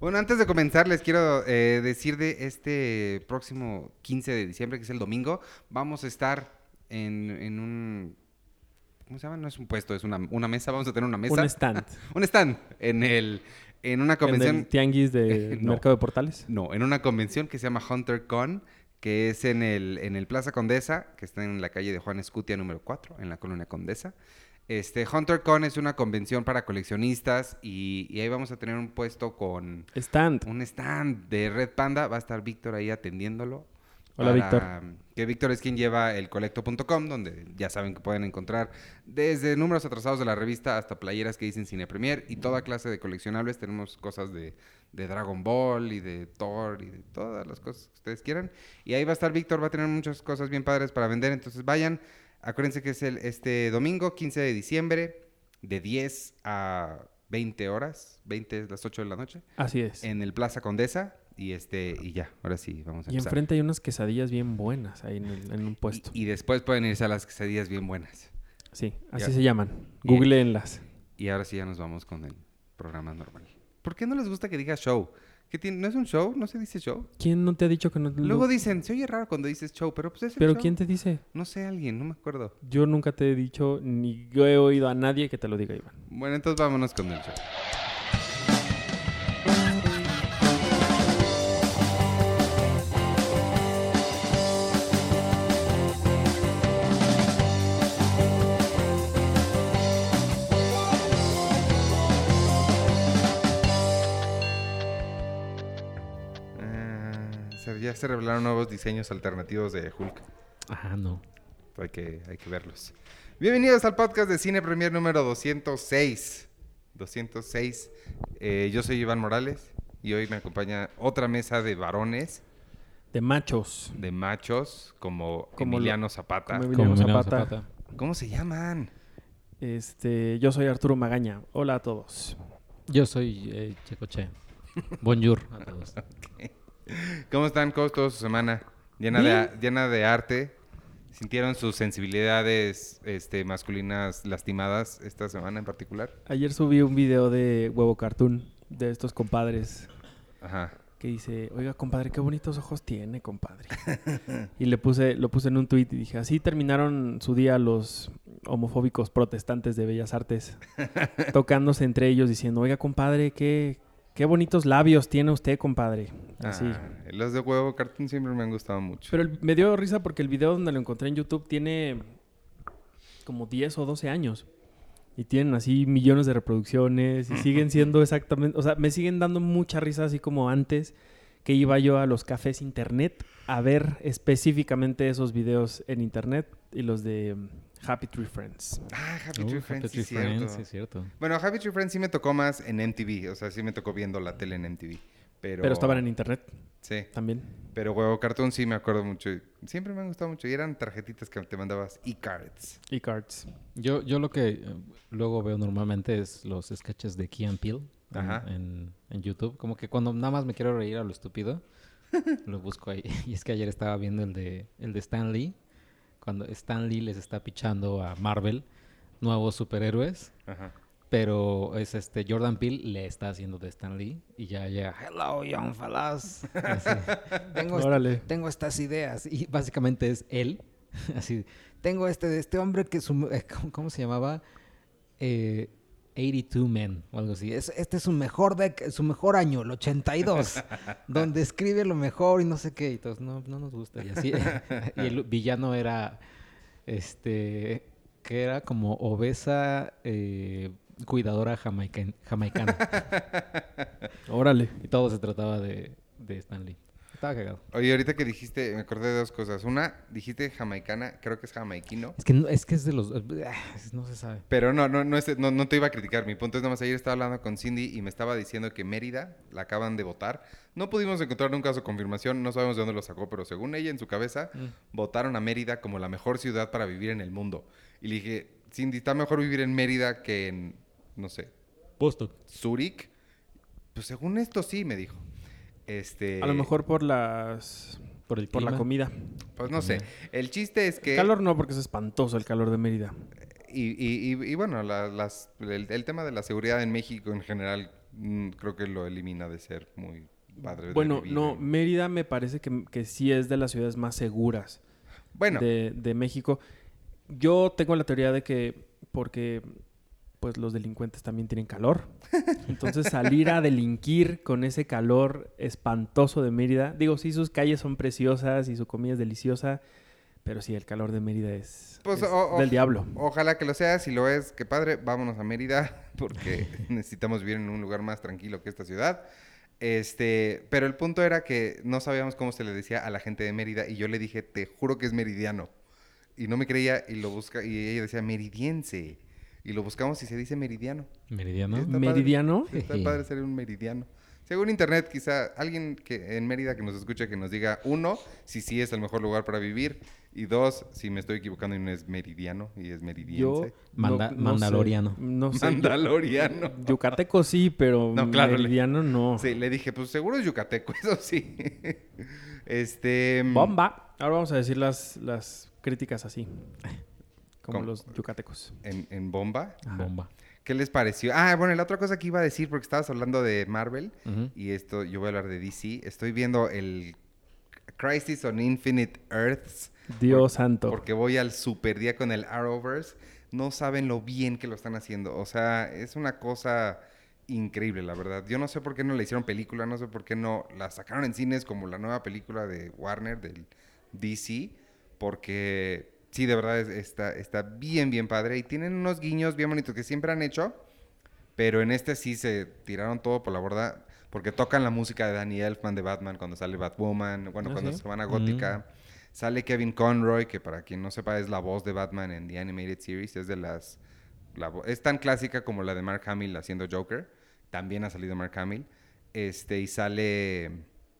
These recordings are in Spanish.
Bueno, antes de comenzar, les quiero eh, decir de este próximo 15 de diciembre, que es el domingo, vamos a estar en, en un... ¿Cómo se llama? No es un puesto, es una, una mesa. Vamos a tener una mesa. Un stand. un stand en el en una convención. ¿En el tianguis de No. Mercado de Portales? No, en una convención que se llama Hunter Con, que es en el, en el Plaza Condesa, que está en la calle de Juan Escutia número 4, en la colonia Condesa. Este, Hunter Con es una convención para coleccionistas y, y ahí vamos a tener un puesto con Stand. un stand de Red Panda. Va a estar Víctor ahí atendiéndolo. Hola, Víctor. Que Víctor es quien lleva el colecto.com, donde ya saben que pueden encontrar desde números atrasados de la revista hasta playeras que dicen Cine Premier y toda clase de coleccionables. Tenemos cosas de, de Dragon Ball y de Thor y de todas las cosas que ustedes quieran. Y ahí va a estar Víctor, va a tener muchas cosas bien padres para vender. Entonces vayan. Acuérdense que es el, este domingo, 15 de diciembre, de 10 a 20 horas, 20 es las 8 de la noche, Así es. en el Plaza Condesa. Y este, y ya, ahora sí, vamos a Y empezar. enfrente hay unas quesadillas bien buenas ahí en, el- en un puesto. Y, y después pueden irse a las quesadillas bien buenas. Sí, así Ya. se llaman. Y- Googleenlas. Y ahora sí ya nos vamos con el programa normal. ¿Por qué no les gusta que diga show? ¿Qué tiene? ¿No es un show? ¿No se dice show? ¿Quién no te ha dicho que no? Luego dicen, se oye raro cuando dices show, pero pues es el ¿Pero show. quién te dice? No sé, alguien, no me acuerdo. Yo nunca te he dicho, ni yo he oído a nadie que te lo diga, Iván. Bueno, entonces vámonos con el show. Ya se revelaron nuevos diseños alternativos de Hulk. Ah, no. Hay que, hay que verlos. Bienvenidos al podcast de Cine Premier número 206. 206. Eh, yo soy Iván Morales y hoy me acompaña otra mesa de varones, De machos. de machos, como, Como lo- Emiliano Zapata. como Como Emiliano Emiliano Zapata. ¿Cómo se llaman? Este, yo soy Arturo Magaña. Hola a todos. Yo soy eh, Checoche. Bonjour a todos. ¿Cómo están? ¿Cómo estuvo su semana? Llena de, llena de arte. ¿Sintieron sus sensibilidades este, masculinas lastimadas esta semana en particular? Ayer subí un video de Huevo Cartoon de estos compadres Ajá. que dice, oiga, compadre, qué bonitos ojos tiene, compadre. y le puse, lo puse en un tuit y dije, así terminaron su día los homofóbicos protestantes de Bellas Artes, tocándose entre ellos diciendo, oiga, compadre, qué, qué bonitos labios tiene usted, compadre. Así. Ah, los de huevo cartoon siempre me han gustado mucho. Pero el- me dio risa porque el video donde lo encontré en YouTube tiene como 10 o 12 años. Y tienen así millones de reproducciones y siguen siendo exactamente, o sea, me siguen dando mucha risa así como antes que iba yo a los cafés internet a ver específicamente esos videos en internet y los de Happy Tree Friends. Ah, Happy Uh, Tree Happy Friends, sí, Tree es cierto. Friends, sí, es cierto. Bueno, Happy Tree Friends sí me tocó más en MTV, o sea, sí me tocó viendo la tele en MTV. Pero, Pero estaban en internet Sí, también. pero Huevo Cartoon sí me acuerdo mucho. Siempre me han gustado mucho. Y eran tarjetitas que te mandabas e-cards. Y cards. Yo, yo lo que eh, luego veo normalmente es los sketches de Key and Peele en, Ajá. en- en YouTube. Como que cuando nada más me quiero reír a lo estúpido, lo busco ahí. Y es que ayer estaba viendo el de, el de Stan Lee. Cuando Stan Lee les está pichando a Marvel nuevos superhéroes. Ajá. Pero es este Jordan Peele le está haciendo de Stan Lee y ya llega, hello young fellas. Así, tengo, estas ideas y básicamente es él. Así, tengo este de este hombre que su, eh, ¿cómo, cómo se llamaba? Eh, 82 Men o algo así. Es- este es su mejor dec- su mejor año, el 82, donde escribe lo mejor y no sé qué. Y todos, no, no nos gusta. Y así. y el villano era este que era como obesa eh, cuidadora jamaican- jamaicana. Órale. y todo se trataba de, de Stanley. Estaba cagado. Oye, ahorita que dijiste, me acordé de dos cosas. Una, dijiste jamaicana, creo que es jamaiquino. Es que no, es que es de los ah, no se sabe. Pero no, no, no, es- no, no te iba a criticar. Mi punto es nada más, ayer estaba hablando con Cindy y me estaba diciendo que Mérida la acaban de votar. No pudimos encontrar nunca su confirmación, no sabemos de dónde lo sacó, pero según ella en su cabeza, votaron a Mérida como la mejor ciudad para vivir en el mundo. Y le dije, Cindy, está mejor vivir en Mérida que en, no sé, Boston. Zurich. Pues según esto sí, me dijo. Este, A lo mejor por las Por el por la comida. Pues no sé. El chiste es que... Calor no, porque es espantoso el calor de Mérida. Y, y- y- y bueno, la- las, el, el tema de la seguridad en México en general mm, creo que lo elimina de ser muy padre. de Bueno, no, Mérida me parece que, que sí es de las ciudades más seguras Bueno, de, de México. Yo tengo la teoría de que porque pues los delincuentes también tienen calor. Entonces salir a delinquir con ese calor espantoso de Mérida. Digo, sí, sus calles son preciosas y su comida es deliciosa, pero sí, el calor de Mérida es, Pues, es o- o- del diablo. ojalá que lo sea. Si lo es, qué padre. Vámonos a Mérida porque necesitamos vivir en un lugar más tranquilo que esta ciudad. Este, pero el punto era que no sabíamos cómo se le decía a la gente de Mérida y yo le dije, te juro que es meridiano. Y no me creía y lo busca y ella decía meridiense. Y lo buscamos y se dice meridiano. Meridiano. Está padre. Meridiano. Está padre ser un meridiano. Según internet, quizá alguien que en Mérida que nos escuche que nos diga, uno, si sí es el mejor lugar para vivir, y dos, si me estoy equivocando y no es meridiano y es Yo meridiense. Mandaloriano. No sé. Mandaloriano. Yucateco sí, pero No, claro, le- meridiano no. Sí, le dije, pues seguro es yucateco, eso sí. este. Bomba. Ahora vamos a decir las, las críticas así. Como los yucatecos. En, en bomba. Bomba. ¿Qué les pareció? Ah, bueno, la otra cosa que iba a decir, porque estabas hablando de Marvel, y esto, yo voy a hablar de DC. Estoy viendo el Crisis on Infinite Earths. Dios Por- santo. Porque voy al super día con el Arrowverse. No saben lo bien que lo están haciendo. O sea, es una cosa increíble, la verdad. Yo no sé por qué no le hicieron película, no sé por qué no la sacaron en cines como la nueva película de Warner, del DC, porque sí, de verdad es- está, está bien, bien padre. Y tienen unos guiños bien bonitos que siempre han hecho, pero en este sí se tiraron todo por la borda, porque tocan la música de Danny Elfman de Batman cuando sale Batwoman, bueno, Ah, cuando ¿sí? se van a Gótica. Sale Kevin Conroy, que para quien no sepa es la voz de Batman en The Animated Series, es de las... la es tan clásica como la de Mark Hamill haciendo Joker. También ha salido Mark Hamill. Este, y sale...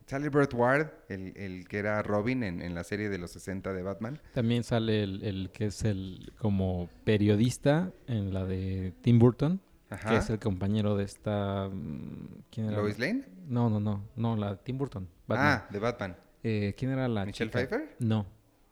Sale Burt Ward, el, el que era Robin en, en la serie de los 60 de Batman. También sale el, el que es el como periodista en la de Tim Burton, Ajá. que es el compañero de esta mm, ¿quién era? Lois Lane. No, no, no, no, la de Tim Burton. Batman. Ah, de Batman. Eh, ¿quién era la Michelle chica? Pfeiffer. No.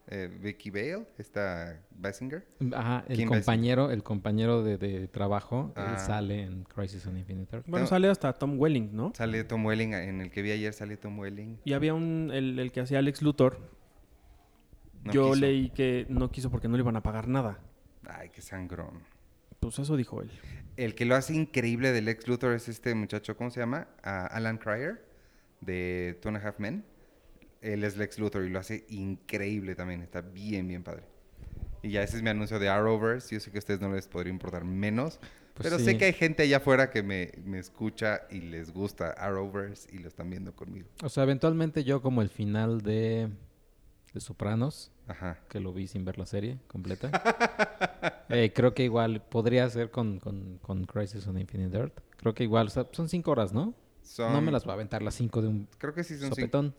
Eh, Vicky Vale, está Basinger. Ajá, el compañero, el compañero de, de trabajo, él Ah. sale en Crisis on Infinite Earth. Bueno, No. sale hasta Tom Welling, ¿no? Sale Tom Welling, en el que vi ayer sale Tom Welling. Y había un, el, el que hacía Alex Luthor. No Yo quiso. leí que no quiso porque no le iban a pagar nada. Ay, qué sangrón. Pues eso dijo él. El que lo hace increíble del ex Luthor es este muchacho, ¿cómo se llama? Ah, Alan Cryer, de Two and a Half Men. Él es Lex Luthor y lo hace increíble también. Está bien, bien padre. Y ya ese es mi anuncio de Arrowverse. Yo sé que a ustedes no les podría importar menos. Pues pero sí. sé que hay gente allá afuera que me, me escucha y les gusta Arrowverse y lo están viendo conmigo. O sea, eventualmente yo como el final de, de Sopranos, Ajá. que lo vi sin ver la serie completa, eh, creo que igual podría ser con, con, con Crisis on Infinite Earth. Creo que igual, o sea, son cinco horas, ¿no? Son- No me las voy a aventar las cinco de un Creo que sí son cinco.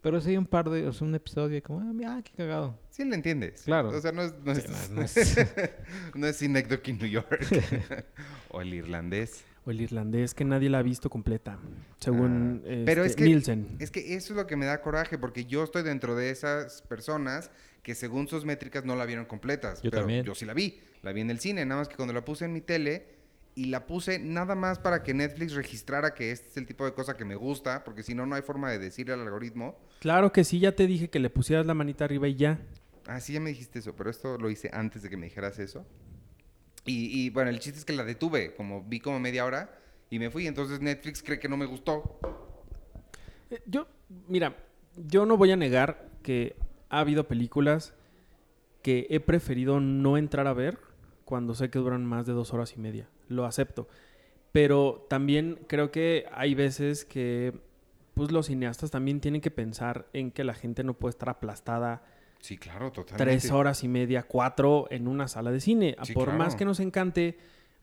Pero sí un par de, o sea, un episodio como, ah, mira, qué cagado. Sí le entiendes. Claro. O sea, no es... No Sí, es, no es- no es- no es en New York. o el irlandés. O el irlandés que nadie la ha visto completa. Según Ah, pero este, es que- Nielsen. Es que eso es lo que me da coraje, porque yo estoy dentro de esas personas que según sus métricas no la vieron completas. Yo pero también. yo sí la vi. La vi en el cine, nada más que cuando la puse en mi tele y la puse nada más para que Netflix registrara que este es el tipo de cosa que me gusta, porque si no, no hay forma de decirle al algoritmo. Claro que sí, ya te dije que le pusieras la manita arriba y ya. Ah, sí, ya me dijiste eso, pero esto lo hice antes de que me dijeras eso. Y, y, bueno, el chiste es que la detuve, como vi como media hora y me fui. Entonces Netflix cree que no me gustó. Eh, Yo, mira, yo no voy a negar que ha habido películas que he preferido no entrar a ver cuando sé que duran más de dos horas y media. Lo acepto. Pero también creo que hay veces que pues los cineastas también tienen que pensar en que la gente no puede estar aplastada Sí, claro, totalmente. tres horas y media, cuatro en una sala de cine. Sí, Por claro. más que nos encante,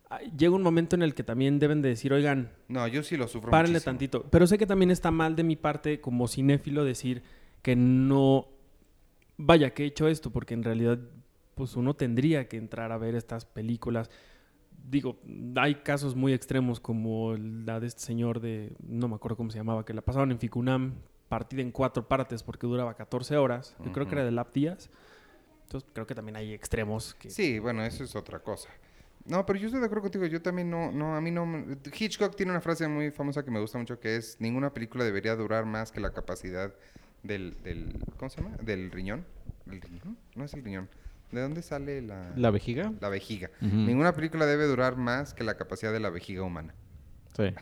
ah, llega un momento en el que también deben de decir, oigan, No, yo sí lo sufro Párenle muchísimo. tantito. Pero sé que también está mal de mi parte como cinéfilo decir que no... Vaya, que he hecho esto, porque en realidad pues uno tendría que entrar a ver estas películas. Digo, hay casos muy extremos como la de este señor de, no me acuerdo cómo se llamaba, que la pasaron en Ficunam, partida en cuatro partes porque duraba 14 horas. Yo creo que era de Lap Díaz. Entonces creo que también hay extremos que... Sí, bueno, eso es otra cosa. No, pero yo estoy de acuerdo contigo. Yo también no, no, a mí no. Hitchcock tiene una frase muy famosa que me gusta mucho que es: ninguna película debería durar más que la capacidad del, del ¿cómo se llama? Del riñón. ¿El riñón? No es el riñón. ¿De dónde sale la, ¿La vejiga? la vejiga? Ninguna película debe durar más que la capacidad de la vejiga humana. Sí.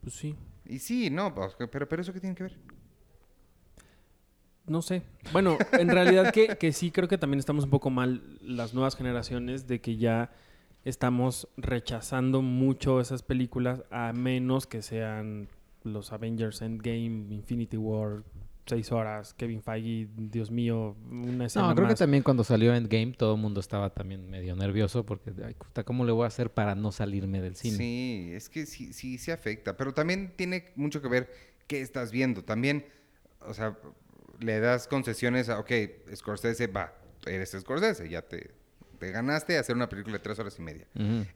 Pues sí. Y sí, no, pues, pero, pero eso qué tiene que ver. No sé. Bueno, en realidad que, que sí creo que también estamos un poco mal las nuevas generaciones de que ya estamos rechazando mucho esas películas a menos que sean los Avengers Endgame, Infinity War, seis horas, Kevin Feige, Dios mío, una escena No, creo que también cuando salió Endgame todo el mundo estaba también medio nervioso porque, ay, puta, ¿cómo le voy a hacer para no salirme del cine? Sí, es que sí, sí, sí afecta. Pero también tiene mucho que ver qué estás viendo. También, o sea, le das concesiones a, ok, Scorsese, va, eres Scorsese, ya te, te ganaste hacer una película de tres horas y media.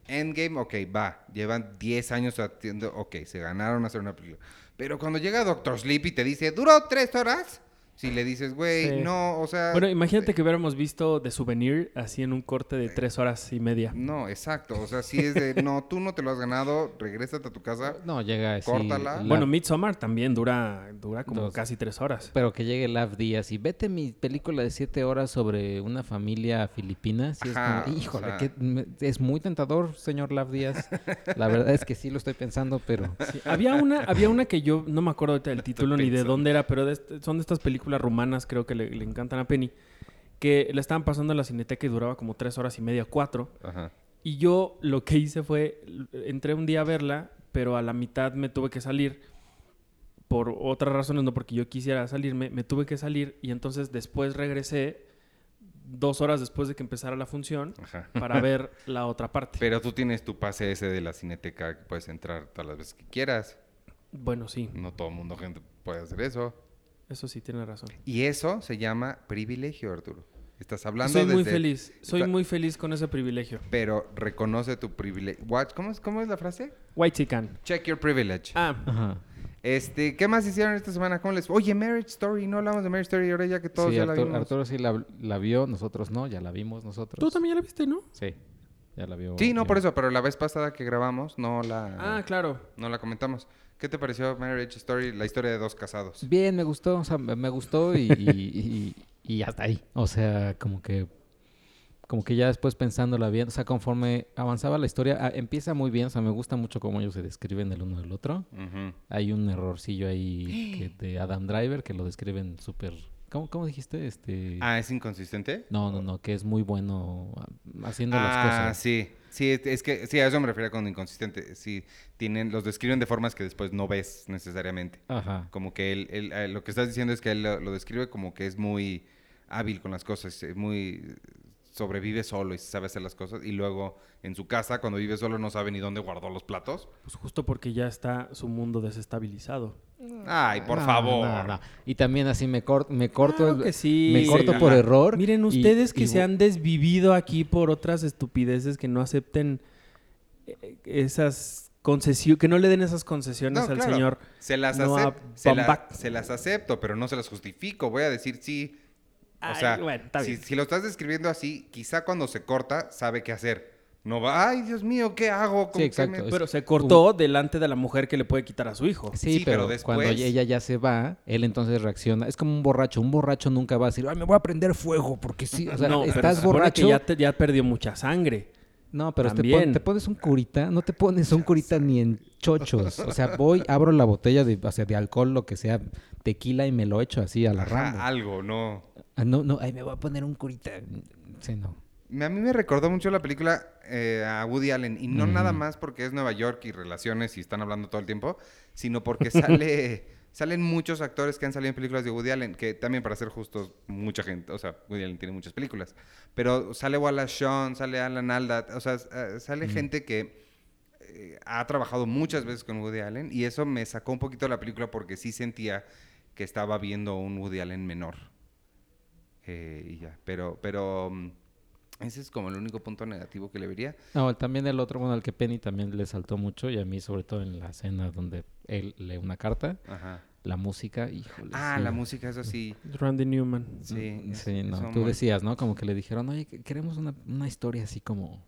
Endgame, ok, va, llevan 10 años haciendo, ok, se ganaron a hacer una película. Pero cuando llega Doctor Sleep y te dice, ¿duró tres horas? Si le dices, güey, Sí. no, o sea... Bueno, imagínate que hubiéramos visto The Souvenir así en un corte de tres horas y media. No, exacto, o sea, si es de, no, tú no te lo has ganado, regrésate a tu casa. No, llega así. Córtala. la- Bueno, Midsommar también dura, dura como Dos. casi tres horas. Pero que llegue Lav Díaz y vete mi película de siete horas sobre una familia filipina. Sí, Ajá, es como, o híjole, sea. que me- es muy tentador, señor Lav Díaz. La verdad es que sí lo estoy pensando, pero... Sí, Había una, había una que yo no me acuerdo ahorita del título ni de dónde era, pero de son de estas películas rumanas, creo que le, le encantan a Penny, que la estaban pasando en la cineteca y duraba como tres horas y media, cuatro. Ajá. Y yo lo que hice fue, entré un día a verla, pero a la mitad me tuve que salir. Por otras razones, no porque yo quisiera salirme, me tuve que salir y entonces después regresé dos horas después de que empezara la función Ajá. para ver la otra parte. Pero tú tienes tu pase ese de la cineteca que puedes entrar todas las veces que quieras. Bueno, sí, No todo el mundo gente puede hacer eso. Eso sí tiene razón. Y eso se llama privilegio, Arturo. Estás hablando Soy muy feliz, soy está- muy feliz con ese privilegio. Pero reconoce tu privilegio. What? ¿Cómo, es, ¿Cómo es la frase? White Chican. Check your privilege. Ah, Ajá. Este, ¿qué más hicieron esta semana? ¿Cómo les Oye, Marriage Story, no hablamos de Marriage Story ahora ya que todos sí, ya la vimos. Arturo sí la, la vio, nosotros no, ya la vimos nosotros. tú también ya la viste, ¿no? Sí, ya la vio. Sí, no por eso, pero la vez pasada que grabamos no la Ah, claro. no la comentamos. ¿Qué te pareció Marriage Story, la historia de dos casados? Bien, me gustó, o sea, me gustó y, y, y- y hasta ahí. O sea, como que como que ya después pensándola bien, o sea, conforme avanzaba la historia, ah, empieza muy bien, o sea, me gusta mucho cómo ellos se describen el uno del otro. Hay un errorcillo ahí que- de Adam Driver que lo describen súper... ¿Cómo, ¿Cómo dijiste? Este... Ah, ¿es inconsistente? No, no, no, que es muy bueno ah, haciendo ah, las cosas. sí. Sí, es- que sí, a eso me refería con inconsistente. Sí, tienen, los describen de formas que después no ves necesariamente. Ajá. Como que él, él, eh, lo que estás diciendo es que él lo, lo describe como que es muy hábil con las cosas, es muy sobrevive solo y sabe hacer las cosas y luego en su casa cuando vive solo no sabe ni dónde guardó los platos. Pues justo porque ya está su mundo desestabilizado. Ay, por No, favor. no, no. Y también así me, cor- me corto, Claro el- que sí. me corto Sí, por ajá. error. Miren, y- ustedes que y se han desvivido aquí por otras estupideces que no acepten eh, esas concesiones, que no le den esas concesiones No, al claro. señor. Se las, se las acepto, pero no se las justifico. Voy a decir sí. O sea, bueno, está si, bien. si lo estás describiendo así, quizá cuando se corta sabe qué hacer. No va, ay, Dios mío, ¿qué hago? Sí, ¿Cómo que exacto. me-?" Pero se cortó delante de la mujer que le puede quitar a su hijo. Sí, Sí, pero pero, después- cuando ella ya se va, él entonces reacciona. Es como un borracho. Un borracho nunca va a decir, ay, me voy a prender fuego porque sí. O sea, no, pero estás borracho. que ya, te- ya perdió mucha sangre. No, pero te, pon- te pones un curita, no te pones un curita ni en chochos. O sea, voy, abro la botella de, o sea, de alcohol, lo que sea, tequila y me lo echo así a la Ajá, Rambo. algo, no. Ah, no, no, ay, me voy a poner un curita. Sí, no. A mí me recordó mucho la película eh, a Woody Allen. Y no nada más porque es Nueva York y relaciones y están hablando todo el tiempo, sino porque sale, salen muchos actores que han salido en películas de Woody Allen, que también para ser justos, mucha gente, o sea, Woody Allen tiene muchas películas. Pero sale Wallace Shawn, sale Alan Alda, o sea, eh, sale gente que eh, ha trabajado muchas veces con Woody Allen y eso me sacó un poquito de la película porque sí sentía que estaba viendo un Woody Allen menor. Eh, y ya, pero, pero mm, ese es como el único punto negativo que le vería. No, también el otro, bueno, al que Penny también le saltó mucho y a mí sobre todo en la escena donde él lee una carta, Ajá. la música, híjole. Ah, sí. la música, eso sí. Randy Newman. Sí, es- Sí, no, tú muy- decías, ¿no? Como que le dijeron, oye, que- queremos una, una historia así como...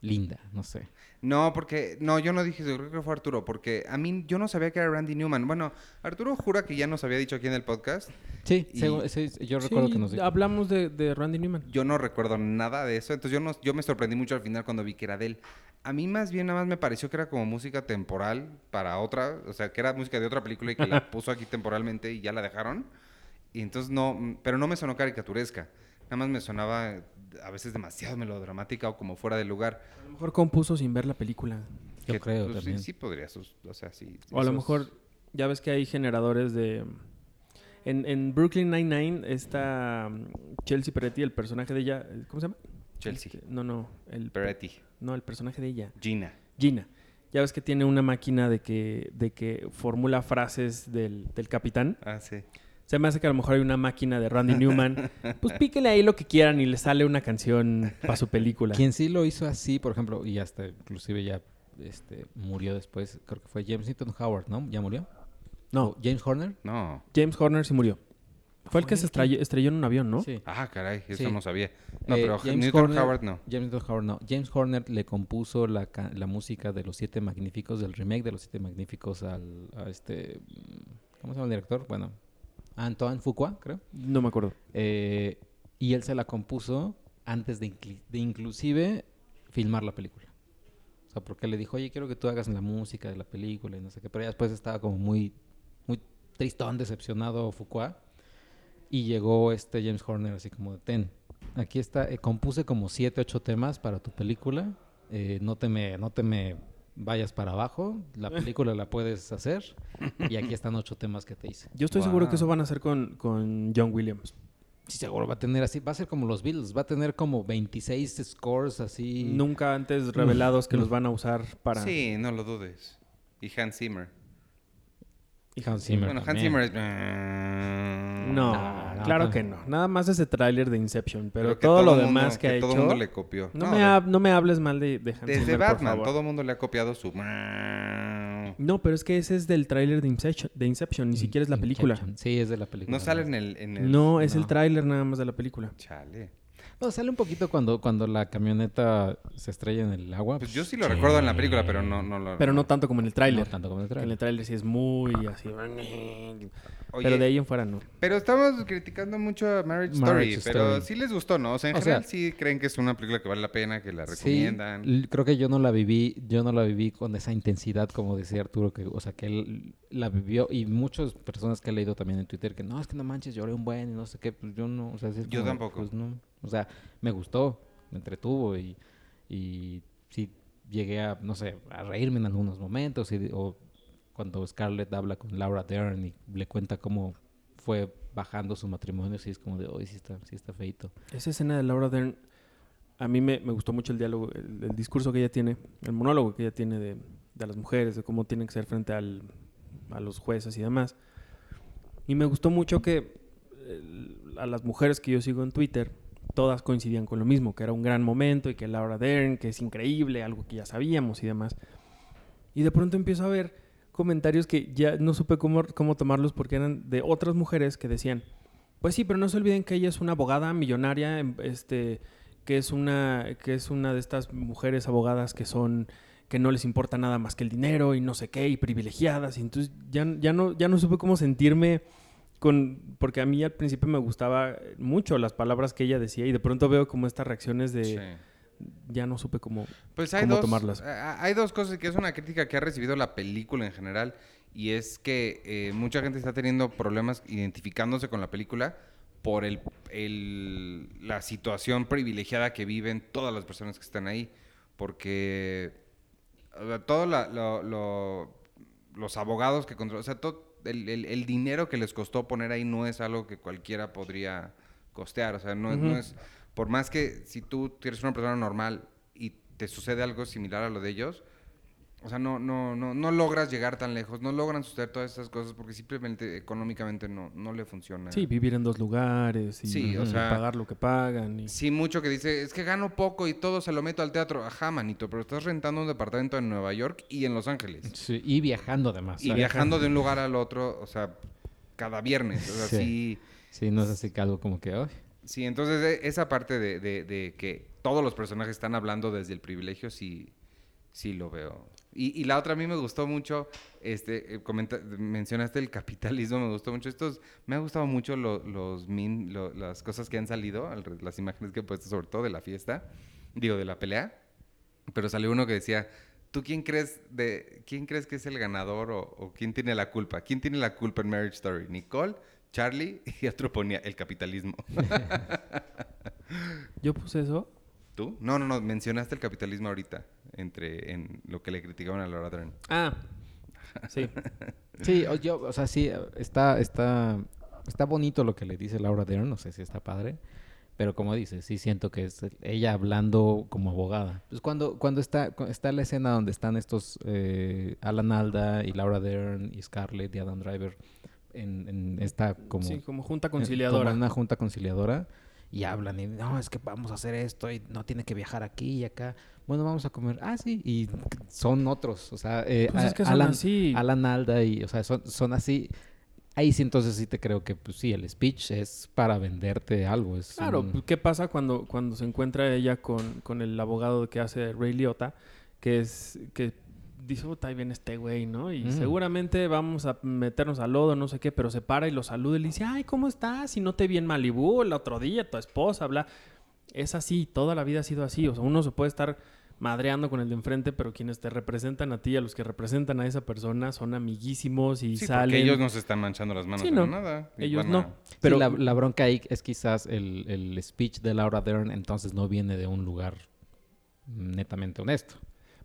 linda, no sé. No, porque, no, yo no dije eso, creo que fue Arturo, porque a mí, yo no sabía que era Randy Newman. Bueno, Arturo jura que ya nos había dicho aquí en el podcast. Sí, Y- segu- sí, yo recuerdo Sí, que nos dijo. hablamos de, de Randy Newman. Yo no recuerdo nada de eso, entonces yo, no, yo me sorprendí mucho al final cuando vi que era de él. A mí más bien nada más me pareció que era como música temporal para otra, o sea, que era música de otra película y que la puso aquí temporalmente y ya la dejaron. Y entonces no, pero no me sonó caricaturesca. Nada más me sonaba a veces demasiado melodramática o como fuera de lugar. A lo mejor compuso sin ver la película. Yo Que, creo pues, sí- también. Sí, podría, sus- o sea, sí. O a lo mejor, ya ves que hay generadores de... En, en Brooklyn Nine-Nine está mm, Chelsea Peretti, el personaje de ella... ¿Cómo se llama? Chelsea. Este, no, no. El, Peretti, no, el personaje de ella. Gina. Gina. Ya ves que tiene una máquina de que, de que formula frases del, del capitán. Ah, sí. Se me hace que a lo mejor hay una máquina de Randy Newman. Pues píquele ahí lo que quieran y le sale una canción para su película. Quien sí lo hizo así, por ejemplo, y hasta inclusive ya este, murió después, creo que fue James Newton Howard, ¿no? ¿Ya murió? No, ¿O James Horner. No. James Horner sí murió. Fue el que se estrelló, estrelló en un avión, ¿no? Sí. Ah, caray, eso Sí. no sabía. No, Eh, pero James Newton Horner- Howard no. James Newton Howard no. James Horner le compuso la, la música de Los Siete Magníficos, del remake de Los Siete Magníficos al, a este... ¿Cómo se llama el director? Bueno, Antoine Fuqua, creo. No me acuerdo. Eh, y él se la compuso antes de, inclusive filmar la película. O sea, porque le dijo, oye, quiero que tú hagas la música de la película y no sé qué. Pero ya después estaba como muy, muy tristón, decepcionado Fuqua. Y llegó este James Horner así como de, ten, aquí está, eh, compuse como siete, ocho temas para tu película. eh, no, te me, no te me vayas para abajo. La película la puedes hacer. Y aquí están ocho temas que te hice. Yo estoy seguro que eso van a hacer con, con John Williams. Sí, seguro va a tener así, va a ser como los Beatles, va a tener como 26 scores así. Nunca antes revelados que los van a usar para... Sí, no lo dudes. Y Hans Zimmer. Y Hans Zimmer. bueno, Hans. Zimmer es... mm, No, No, no, claro no. que no. Nada más ese tráiler de Inception, pero, que todo, lo mundo- demás que, ha todo hecho... mundo le copió. No, No, me ha- no me hables mal de, de Hans Desde Zimmer, por Batman, favor. todo mundo le ha copiado su... No, pero es que ese es del tráiler de Inception, de Inception, ni siquiera es la película. Inception. Sí, es de la película. No sale en el... En el... No, es el No. tráiler nada más de la película. Chale. No, sale un poquito cuando, cuando la camioneta se estrella en el agua. Pues yo sí lo recuerdo en la película, pero no, no lo... Pero no tanto como en el No tráiler. tanto como en el En trailer. el tráiler sí es muy así. Oye, Pero de ahí en fuera no. Pero estamos criticando mucho a Marriage Story, Marriage pero Story. sí les gustó, ¿no? O sea, en O general sea- sí creen que es una película que vale la pena, que la Sí, recomiendan. l- creo que yo no la viví, yo no la viví con esa intensidad como decía Arturo, que, o sea, que él la vivió y muchas personas que he leído también en Twitter que no, es que no manches, lloré un buen y no sé qué, pues yo no, o sea, sí es Yo como, tampoco. pues no, o sea, me gustó, me entretuvo y, y sí llegué a, no sé, a reírme en algunos momentos y, o cuando Scarlett habla con Laura Dern y le cuenta cómo fue bajando su matrimonio, sí es como de, hoy sí está, sí está feito. Esa escena de Laura Dern, a mí me, me gustó mucho el diálogo, el, el discurso que ella tiene, el monólogo que ella tiene de, de las mujeres, de cómo tienen que ser frente al, a los jueces y demás. Y me gustó mucho que eh, a las mujeres que yo sigo en Twitter, todas coincidían con lo mismo, que era un gran momento y que Laura Dern, que es increíble, algo que ya sabíamos y demás. Y de pronto empiezo a ver comentarios que ya no supe cómo, cómo tomarlos porque eran de otras mujeres que decían, pues sí, pero no se olviden que ella es una abogada millonaria, em, este, que es una, que es una de estas mujeres abogadas que son, que no les importa nada más que el dinero y no sé qué, y privilegiadas. Y entonces ya, ya no, ya no supe cómo sentirme con, porque a mí al principio me gustaba mucho las palabras que ella decía y de pronto veo como estas reacciones de. Ya no supe cómo. Pues hay cómo dos, tomarlas. a- hay dos cosas que es una crítica que ha recibido la película en general y es que eh, mucha gente está teniendo problemas identificándose con la película por el, el- la situación privilegiada que viven todas las personas que están ahí. Porque todo la- lo- lo- los abogados que controlan, o sea, todo el, dinero que les costó poner ahí no es algo que cualquiera podría costear. O sea, no, no es, por más que si tú eres una persona normal y te sucede algo similar a lo de ellos, o sea, no, no, no, no logras llegar tan lejos, no logran suceder todas esas cosas porque simplemente económicamente no, no le funciona. Sí, vivir en dos lugares y, Sí, o y sea- pagar lo que pagan. Y... Sí, mucho que dice, es que gano poco y todo se lo meto al teatro. Ajá, manito, pero estás rentando un departamento en Nueva York y en Los Ángeles. Sí, y viajando además. Y viajando de un lugar al otro, o sea, cada viernes. O sea, Sí. sí, Sí, no es así que algo como que, ay, sí, entonces e- esa parte de, de- que todos los personajes están hablando desde el privilegio, sí, sí lo veo. Y, y la otra a mí me gustó mucho, este, eh, comenta- mencionaste el capitalismo, me gustó mucho. Estos, me ha gustado mucho lo- los min- las cosas que han salido, las imágenes que he puesto sobre todo de la fiesta, digo, de la pelea. Pero salió uno que decía, ¿tú quién crees, de, quién crees que es el ganador o, o quién tiene la culpa? ¿Quién tiene la culpa en Marriage Story? ¿Nicole? ¿Charlie? Y otro ponía el capitalismo. Yo puse eso. ¿Tú? No, no, no, mencionaste el capitalismo ahorita, entre en lo que le criticaban a Laura Dern. Ah, sí. Sí, o, yo, o sea, sí, está, está, está bonito lo que le dice Laura Dern, no sé si está padre, pero como dice, sí siento que es ella hablando como abogada. Pues cuando, cuando está, está la escena donde están estos eh, Alan Alda y Laura Dern y Scarlett y Adam Driver en, en esta como, Sí, como junta como conciliadora. en una junta conciliadora y hablan y no, es que vamos a hacer esto y no tiene que viajar aquí y acá. Bueno, vamos a comer. Ah, sí, y son otros, o sea, eh, Pues es que Alan, así. Alan Alda y, o sea, son, son así. Ahí sí, entonces sí te creo que, pues sí, el speech es para venderte algo. Es Claro, un- pues, ¿qué pasa cuando, cuando se encuentra ella con, con el abogado que hace Ray Liotta? Que es que dice, ahí viene este güey, ¿no? Y Mm. seguramente vamos a meternos al lodo, no sé qué, pero se para y lo saluda y le dice, ay, ¿cómo estás? Si no te vi en Malibú el otro día, tu esposa, bla. Es así, toda la vida ha sido así. O sea, uno se puede estar madreando con el de enfrente, pero quienes te representan a ti, a los que representan a esa persona, son amiguísimos y Sí, salen... porque ellos no se están manchando las manos Sí, no. nada. y Ellos no. a- Sí, Pero la, la bronca ahí es quizás el, el speech de Laura Dern, entonces no viene de un lugar netamente honesto.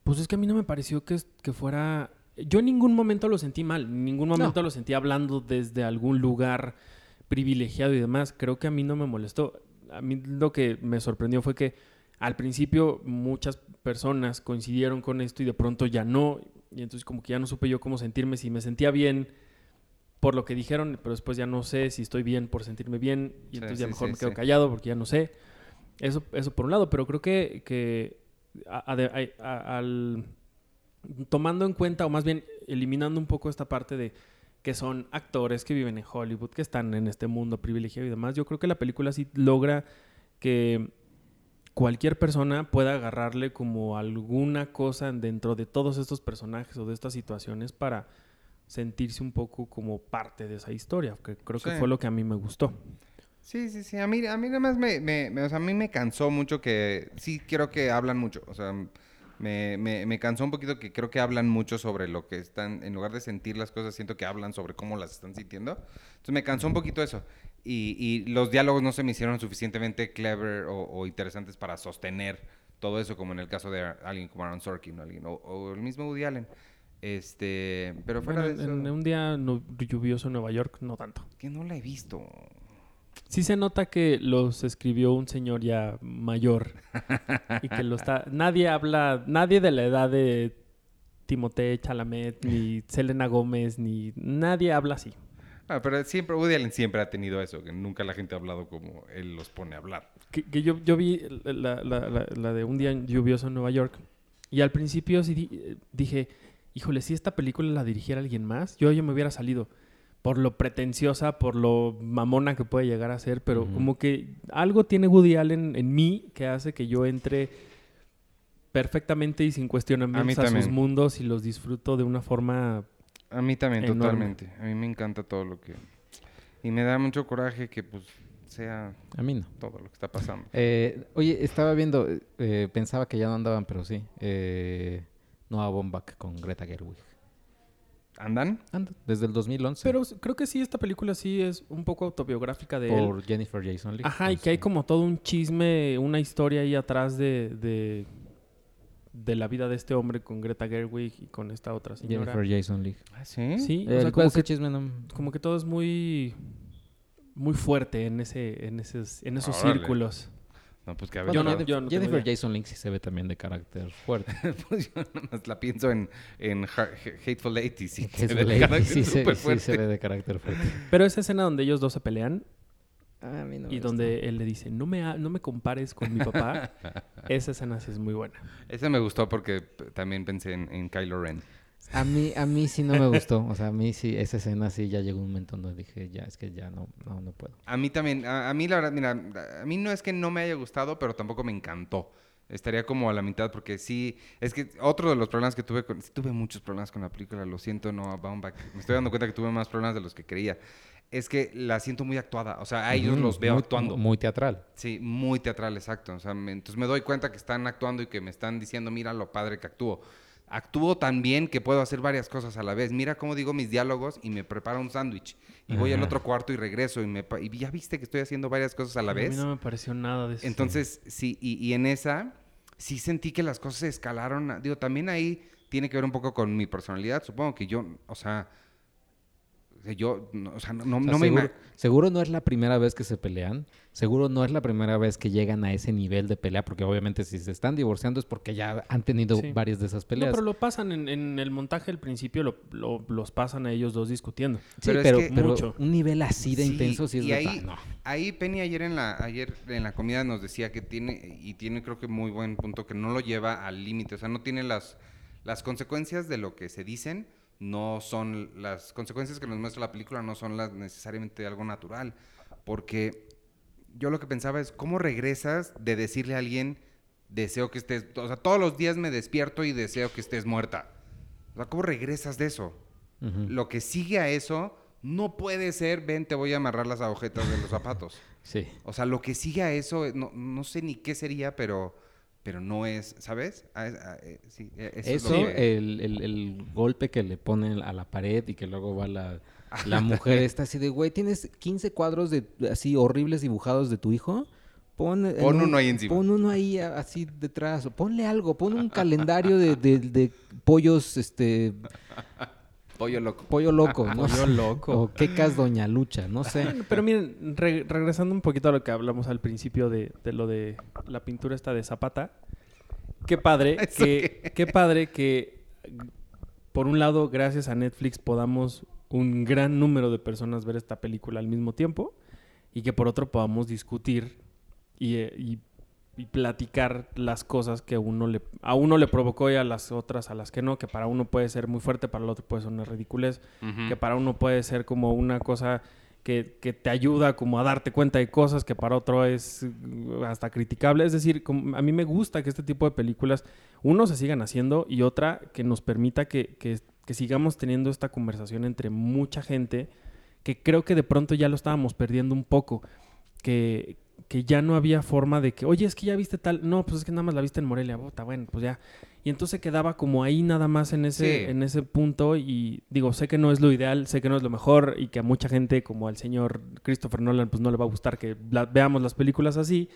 Pues es que a mí no me pareció que, que fuera... Yo en ningún momento lo sentí mal, en ningún momento lo sentí hablando desde algún lugar privilegiado y demás. Creo que a mí no me molestó. A mí lo que me sorprendió fue que al principio muchas personas coincidieron con esto y de pronto ya no. Y entonces como que ya no supe yo cómo sentirme, si me sentía bien por lo que dijeron, pero después ya no sé si estoy bien por sentirme bien y Sí, entonces sí, ya mejor sí, me quedo callado porque ya no sé. Eso, eso por un lado, pero creo que, que a- a- a- al, tomando en cuenta, o más bien eliminando un poco esta parte de que son actores que viven en Hollywood, que están en este mundo privilegiado y demás, yo creo que la película sí logra que cualquier persona pueda agarrarle como alguna cosa dentro de todos estos personajes o de estas situaciones para sentirse un poco como parte de esa historia, que creo que fue lo que a mí me gustó. Sí, sí, sí. A mí, a mí nada más me, me- me- o sea, a mí me cansó mucho que... Sí, creo que hablan mucho. O sea, me, me, me cansó un poquito que creo que hablan mucho sobre lo que están... En lugar de sentir las cosas, siento que hablan sobre cómo las están sintiendo. Entonces me cansó un poquito eso. Y, y los diálogos no se me hicieron suficientemente clever o, o interesantes para sostener todo eso, como en el caso de alguien como Aaron Sorkin o, alguien, o, o el mismo Woody Allen. Este, pero fuera Bueno, de eso, en, un día no- lluvioso en Nueva York, no tanto. que no la he visto. Sí se nota que los escribió un señor ya mayor y que lo está... Nadie habla, nadie de la edad de Timothée Chalamet, ni Selena Gómez, ni... Nadie habla así. Ah, pero siempre, Woody Allen siempre ha tenido eso, que nunca la gente ha hablado como él los pone a hablar. Que, que yo, yo vi la, la- la- la de un día lluvioso en Nueva York y al principio sí di- dije, híjole, si esta película la dirigiera alguien más, yo, yo me hubiera salido por lo pretenciosa, por lo mamona que puede llegar a ser, pero como que algo tiene Woody Allen en mí que hace que yo entre perfectamente y sin cuestionamientos a, sus mundos y los disfruto de una forma... A mí también, Enorme. totalmente. A mí me encanta todo lo que... Y me da mucho coraje que pues sea A mí no. todo lo que está pasando. Eh, oye, estaba viendo, eh, pensaba que ya no andaban, pero sí. Eh, Noah Baumbach con Greta Gerwig. ¿Andan? Anda, desde el 2011. Pero creo que sí, esta película sí es un poco autobiográfica de él. por Jennifer Jason Leigh. Ajá, y que hay como todo un chisme, una historia ahí atrás de, de, de la vida de este hombre con Greta Gerwig y con esta otra señora. Jennifer Jason Leigh. ¿Ah, sí? Sí, o Eh, sea, ¿cuál como es el que, chisme? No- como que todo es muy muy fuerte en ese en esos en esos Órale. círculos. No, pues que a no- Jennifer, yo no tengo Jennifer idea. Jason Leigh sí se ve también de carácter fuerte. pues yo nada más la pienso en, en Hateful Eight y sí, se ve de carácter sí, se, súper sí fuerte. se ve de carácter fuerte. Pero esa escena donde ellos dos se pelean A mí no y donde él le dice, "No me ha- no me compares con mi papá." esa escena sí es muy buena. Ese me gustó porque también pensé en, en Kylo Ren. A mí, a mí sí no me gustó. O sea, a mí sí, esa escena sí ya llegó un momento donde dije, ya, es que ya no, no, no puedo. A mí también, a, a mí la verdad, mira, a mí no es que no me haya gustado, pero tampoco me encantó. Estaría como a la mitad porque sí, es que otro de los problemas que tuve con, sí tuve muchos problemas con la película, lo siento, no, Baumbach. Me estoy dando cuenta que tuve más problemas de los que creía. Es que la siento muy actuada, o sea, a ellos los veo muy- actuando. Muy teatral. Sí, muy teatral, exacto. O sea, me- entonces me doy cuenta que están actuando y que me están diciendo, mira lo padre que actúo. Actúo tan bien que puedo hacer varias cosas a la vez. Mira cómo digo mis diálogos y me preparo un sándwich. Y voy al otro cuarto y regreso y, me, y ya viste que estoy haciendo varias cosas a la A vez. mí no me pareció nada de eso. Entonces, sí, y, y en esa sí sentí que las cosas se escalaron. a- Digo, también ahí tiene que ver un poco con mi personalidad. Supongo que yo, o sea, yo, no, o sea, no, no, O sea, no me seguro, no es la primera vez que se pelean. Seguro no es la primera vez que llegan a ese nivel de pelea. Porque obviamente si se están divorciando es porque ya han tenido Sí. varias de esas No, peleas. pero lo pasan en, en el montaje al principio, lo, lo- los pasan a ellos dos discutiendo. Sí, pero pero, es que- pero Mucho. un nivel así de Sí, intenso sí es y de, ahí, "Ah, no". ahí Penny ayer en la ayer en la comida nos decía que tiene y tiene creo que muy buen punto que no lo lleva al límite, o sea, no tiene las las consecuencias de lo que se dicen no son las consecuencias que nos muestra la película no son las necesariamente algo natural, porque yo lo que pensaba es cómo regresas de decirle a alguien deseo que estés, o sea, todos los días me despierto y deseo que estés muerta. O sea, ¿cómo regresas de eso? Lo que sigue a eso no puede ser, ven, te voy a amarrar las agujetas de los zapatos. Sí. O sea, lo que sigue a eso, no, no sé ni qué sería, pero, pero no es, ¿sabes? A- a- eh, sí, eh, eso, es que- el, el- el golpe que le ponen a la pared y que luego va la, la mujer está así de, güey, tienes 15 cuadros de así horribles dibujados de tu hijo. Pon, Pon uno ahí encima. Pon uno ahí así detrás. Ponle algo. Pon un calendario de, de- de pollos, este, Pollo loco. pollo loco, ¿no? Pollo loco. O quecas doña lucha, no sé. Pero miren, re- regresando un poquito a lo que hablamos al principio de, de lo de la pintura esta de Zapata. Qué padre ¿Eso que, qué padre que por un lado, gracias a Netflix podamos un gran número de personas ver esta película al mismo tiempo y que por otro podamos discutir y, eh, y- y platicar las cosas que uno le, a uno le provocó y a las otras a las que no, que para uno puede ser muy fuerte, para el otro puede ser una ridiculez que para uno puede ser como una cosa que, que te ayuda como a darte cuenta de cosas que para otro es uh, hasta criticable. Es decir, como- a mí me gusta que este tipo de películas, uno, se sigan haciendo y otra, que nos permita que, que- que sigamos teniendo esta conversación entre mucha gente que creo que de pronto ya lo estábamos perdiendo un poco. Que, que ya no había forma de que, oye, es que ya viste tal. No, pues es que nada más la viste en Morelia. Bota, bueno, pues ya. Y entonces quedaba como ahí nada más en ese, Sí. en ese punto. Y digo, sé que no es lo ideal, sé que no es lo mejor. Y que a mucha gente, como al señor Christopher Nolan, pues no le va a gustar que la- veamos las películas así.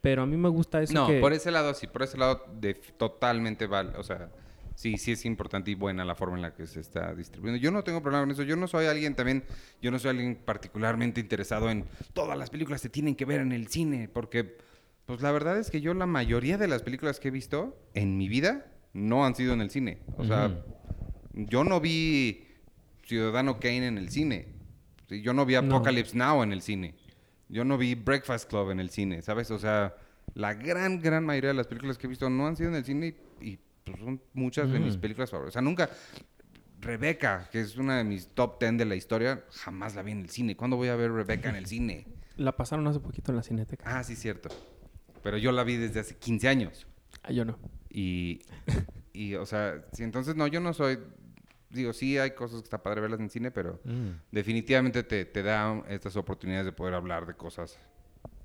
Pero a mí me gusta eso No, que... por ese lado sí, por ese lado de, totalmente vale, o sea, sí, sí es importante y buena la forma en la que se está distribuyendo. Yo no tengo problema con eso, yo no soy alguien también, yo no soy alguien particularmente interesado en todas las películas se tienen que ver en el cine, porque pues la verdad es que yo la mayoría de las películas que he visto en mi vida no han sido en el cine. O sea, yo no vi Ciudadano Kane en el cine. Yo no vi No. Apocalypse Now en el cine. Yo no vi Breakfast Club en el cine, ¿sabes? O sea, la gran, gran mayoría de las películas que he visto no han sido en el cine y, y, pues, son muchas de mis Mm. películas favoritas. O sea, nunca... Rebeca, que es una de mis top 10 de la historia, jamás la vi en el cine. ¿Cuándo voy a ver Rebeca en el cine? La pasaron hace poquito en la cineteca. Ah, sí, cierto. Pero yo la vi desde hace 15 años. Ah, yo no. Y, y, o sea, sí, entonces no, yo no soy... Digo, sí hay cosas que está padre verlas en cine, pero Mm. definitivamente te, te da estas oportunidades de poder hablar de cosas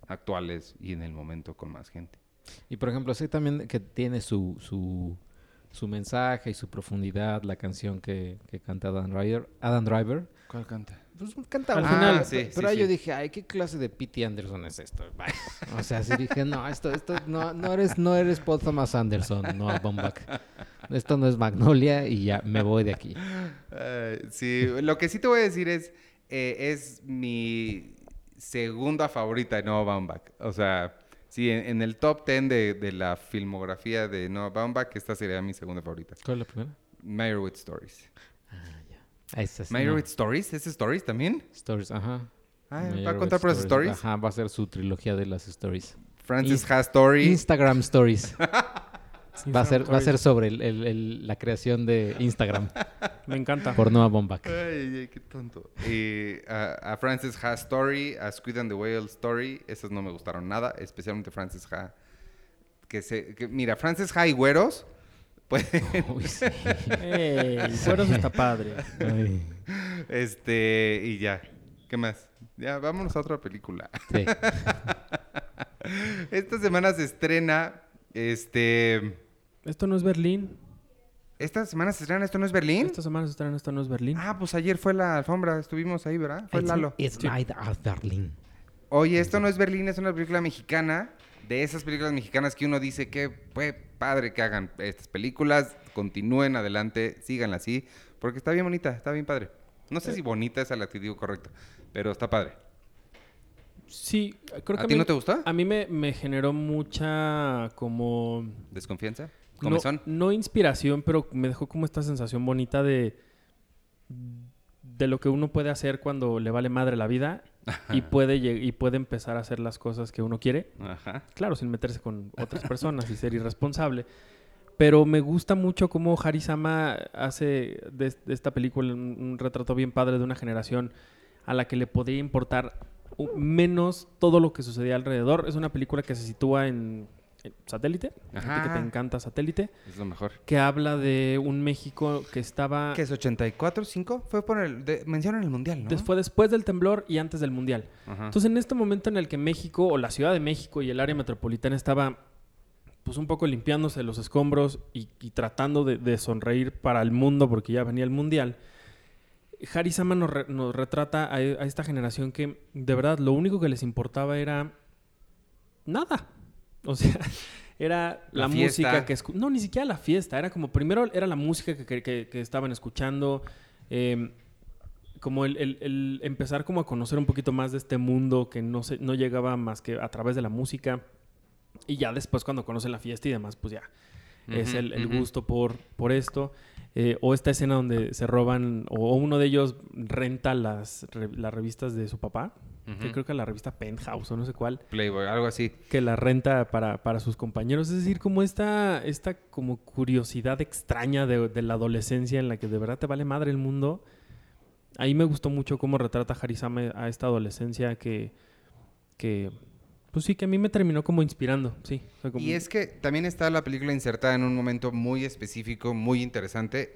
actuales y en el momento con más gente. Y por ejemplo, sé también que tiene su, su, su mensaje y su profundidad la canción que, que canta Adam Driver. Adam Driver. ¿Cuál canta? Pues canta Al final, Ah, sí, pero sí, pero ahí sí. yo dije, ay, ¿qué clase de P.T. Anderson es esto? Bye. O sea, sí dije, no, esto, esto, no, no eres, no eres Paul Thomas Anderson, no Baumbach. Esto no es Magnolia y ya me voy de aquí. Sí, lo que sí te voy a decir es, eh, es mi segunda favorita de Noah Baumbach. O sea, sí, en, en el top 10 de, de la filmografía de Noah Baumbach, esta sería mi segunda favorita. ¿Cuál es la primera? Meyerowitz Stories. Ah, ya. Esa no. ¿Meyerowitz Stories? ¿Es Stories también? Stories, ajá. Ah, ¿Va a contar por las stories? Ajá, va a ser su trilogía de las stories. Francis Inst- Ha Story. Instagram Stories. Va a ser, va a ser sobre el- el- el- la creación de Instagram Me encanta. por Noah Baumbach. Ay, ay, qué tonto. Y a, a Francis Ha Story, a Squid and the Whale Story, esas no me gustaron nada, especialmente Francis Ha. Que se, que, mira, Francis Ha y güeros pueden, Uy, sí. Ey, Fueros está padre. Ay, este, y ya. ¿Qué más? Ya, vámonos a otra película. sí. Esta semana se estrena, este, Esto no es Berlín. esta semana se estrena, ¿esto no es Berlín? Esta semana se estrena Esto no es Berlín. Ah, pues ayer fue la alfombra, estuvimos ahí, ¿verdad? Fue It's- Lalo. It's Night at Berlin. Oye, esto no es Berlín, es una película mexicana. De esas películas mexicanas que uno dice que fue padre que hagan estas películas, continúen adelante, síganla así, porque está bien bonita, está bien padre. No sé si bonita es el adjetivo correcto, pero está padre. Sí, creo que ¿A ti mí- no te gustó? A mí me, me generó mucha como... ¿Desconfianza? No, ¿Comezón? no inspiración, pero me dejó como esta sensación bonita de... De lo que uno puede hacer cuando le vale madre la vida y puede, y puede empezar a hacer las cosas que uno quiere. Ajá. Claro, sin meterse con otras personas y ser irresponsable. Pero me gusta mucho cómo Harisama hace de, de esta película un, un retrato bien padre de una generación a la que le podría importar menos todo lo que sucedía alrededor. Es una película que se sitúa en satélite, a ti que Ajá. te encanta satélite, Es lo mejor. que habla de un México que estaba... ¿Qué es 84, 5? Fue por el... De, mencionan el mundial, ¿no? Fue después del temblor y antes del Mundial. Ajá. Entonces, en este momento en el que México o la Ciudad de México y el área metropolitana estaba pues un poco limpiándose los escombros y, y tratando de, de sonreír para el mundo porque ya venía el Mundial, nos, re- nos retrata a, a esta generación que de verdad lo único que les importaba era nada. O sea, era la, música que... No, ni siquiera la fiesta. Era como, primero era la música que, que- estaban escuchando. eh, como el, el- el empezar como a conocer un poquito más de este mundo que no, se, no llegaba más que a través de la música. Y ya después cuando conocen la fiesta y demás, pues ya es el, el gusto por, por esto. Eh, o esta escena donde se roban, o uno de ellos renta las, re- las revistas de su papá, que creo que la revista Penthouse o no sé cuál, Playboy, algo así. que la renta para, para sus compañeros. Es decir, como esta, esta como curiosidad extraña de, de la adolescencia en la que de verdad te vale madre el mundo. Ahí me gustó mucho cómo retrata Harisama a esta adolescencia que, que pues sí, que a mí me terminó como inspirando, sí. O sea, como- Y es que también está la película insertada en un momento muy específico, muy interesante.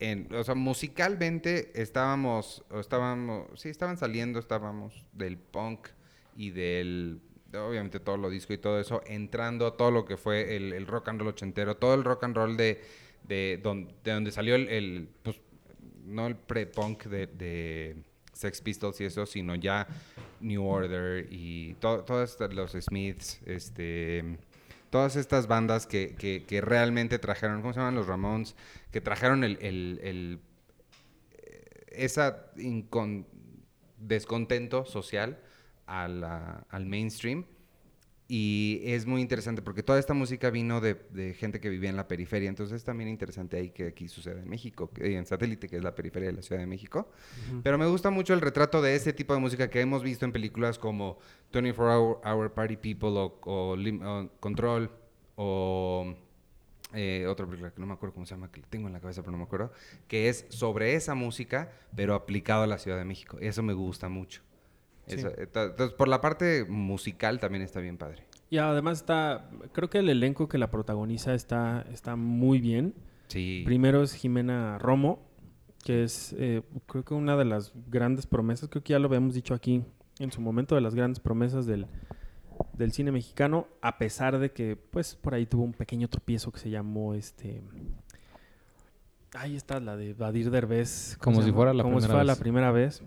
En, o sea, musicalmente estábamos, o estábamos, sí, estaban saliendo, estábamos del punk y del, obviamente todo lo disco y todo eso, entrando todo lo que fue el, rock and roll ochentero, todo el rock and roll de, de, de donde salió el, pues, no el pre-punk de, de Sex Pistols y eso, sino ya New Order y to- estas- los Smiths, este, todas estas bandas que, que- realmente trajeron, ¿cómo se llaman? Los Ramones, que trajeron el, el- el- eh, esa incon- descontento social al mainstream. Y es muy interesante porque toda esta música vino de, de gente que vivía en la periferia. Entonces es también interesante ahí que aquí sucede en México, que- en satélite, que es la periferia de la Ciudad de México. Pero me gusta mucho el retrato de ese tipo de música que hemos visto en películas como 24 Hour, Hour Party People o, o Lim- o Control o eh, otra película que no me acuerdo cómo se llama, que tengo en la cabeza pero no me acuerdo, que es sobre esa música pero aplicado a la Ciudad de México. Eso me gusta mucho. Eso, entonces, por la parte musical también está bien padre. Y además está, creo que el elenco que la protagoniza está, está muy bien. Sí. Primero es Jimena Romo, que es eh, creo que una de las grandes promesas, creo que ya lo habíamos dicho aquí en su momento, de las grandes promesas del, del cine mexicano, a pesar de que pues por ahí tuvo un pequeño tropiezo que se llamó este... Ahí está la de Badir Derbez. ¿cómo Como si fuera la Como si primera vez.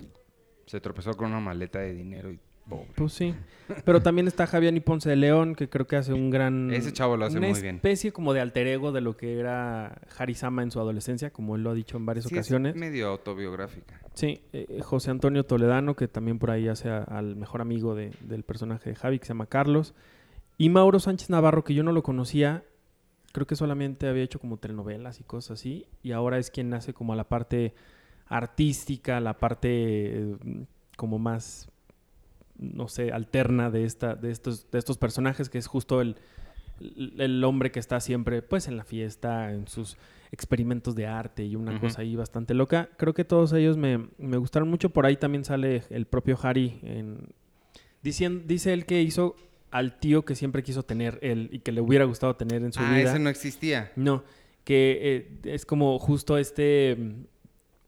Se tropezó con una maleta de dinero y pobre. Pues sí. Pero también está Javier Ponce de León, que creo que hace un gran... Ese chavo lo hace muy bien. especie como de alter ego de lo que era Harisama en su adolescencia, como él lo ha dicho en varias Sí, es ocasiones. medio autobiográfica. Sí, eh, José Antonio Toledano, que también por ahí hace a- al mejor amigo de- del personaje de Javi, que se llama Carlos. Y Mauro Sánchez Navarro, que yo no lo conocía, creo que solamente había hecho como telenovelas y cosas así. Y ahora es quien hace como la parte artística, la parte eh, como más, no sé, alterna de, esta, de, estos, de estos personajes, que es justo el, el, hombre que está siempre pues en la fiesta, en sus experimentos de arte y una cosa ahí bastante loca. Creo que todos ellos me, me gustaron mucho. Por ahí también sale el propio Harry en... Dicien- dice él que hizo al tío que siempre quiso tener él y que le hubiera gustado tener en su Ah, vida. ese no existía. No, que eh, es como justo este,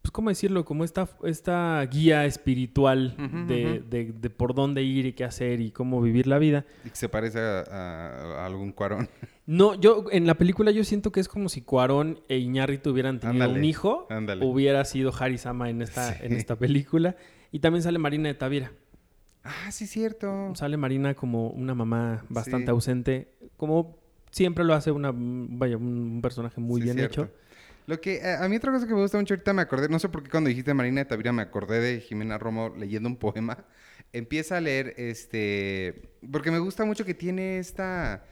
pues cómo decirlo, como esta, esta guía espiritual de, de- de por dónde ir y qué hacer y cómo vivir la vida. Y que se parece a, a- a algún cuarón. No, yo en la película yo siento que es como si Cuarón e Iñárritu hubieran tenido Ándale, un hijo, ándale. hubiera sido Harry Sama en esta, en esta película. Y también sale Marina de Tavira. Ah, sí, cierto. Sale Marina como una mamá bastante Sí. ausente, como siempre lo hace una, vaya, un personaje muy Sí, bien cierto. hecho. Lo que eh, a mí otra cosa que me gusta mucho ahorita me acordé, no sé por qué cuando dijiste Marina de Tavira me acordé de Jimena Romo leyendo un poema. Empieza a leer este porque me gusta mucho que tiene esta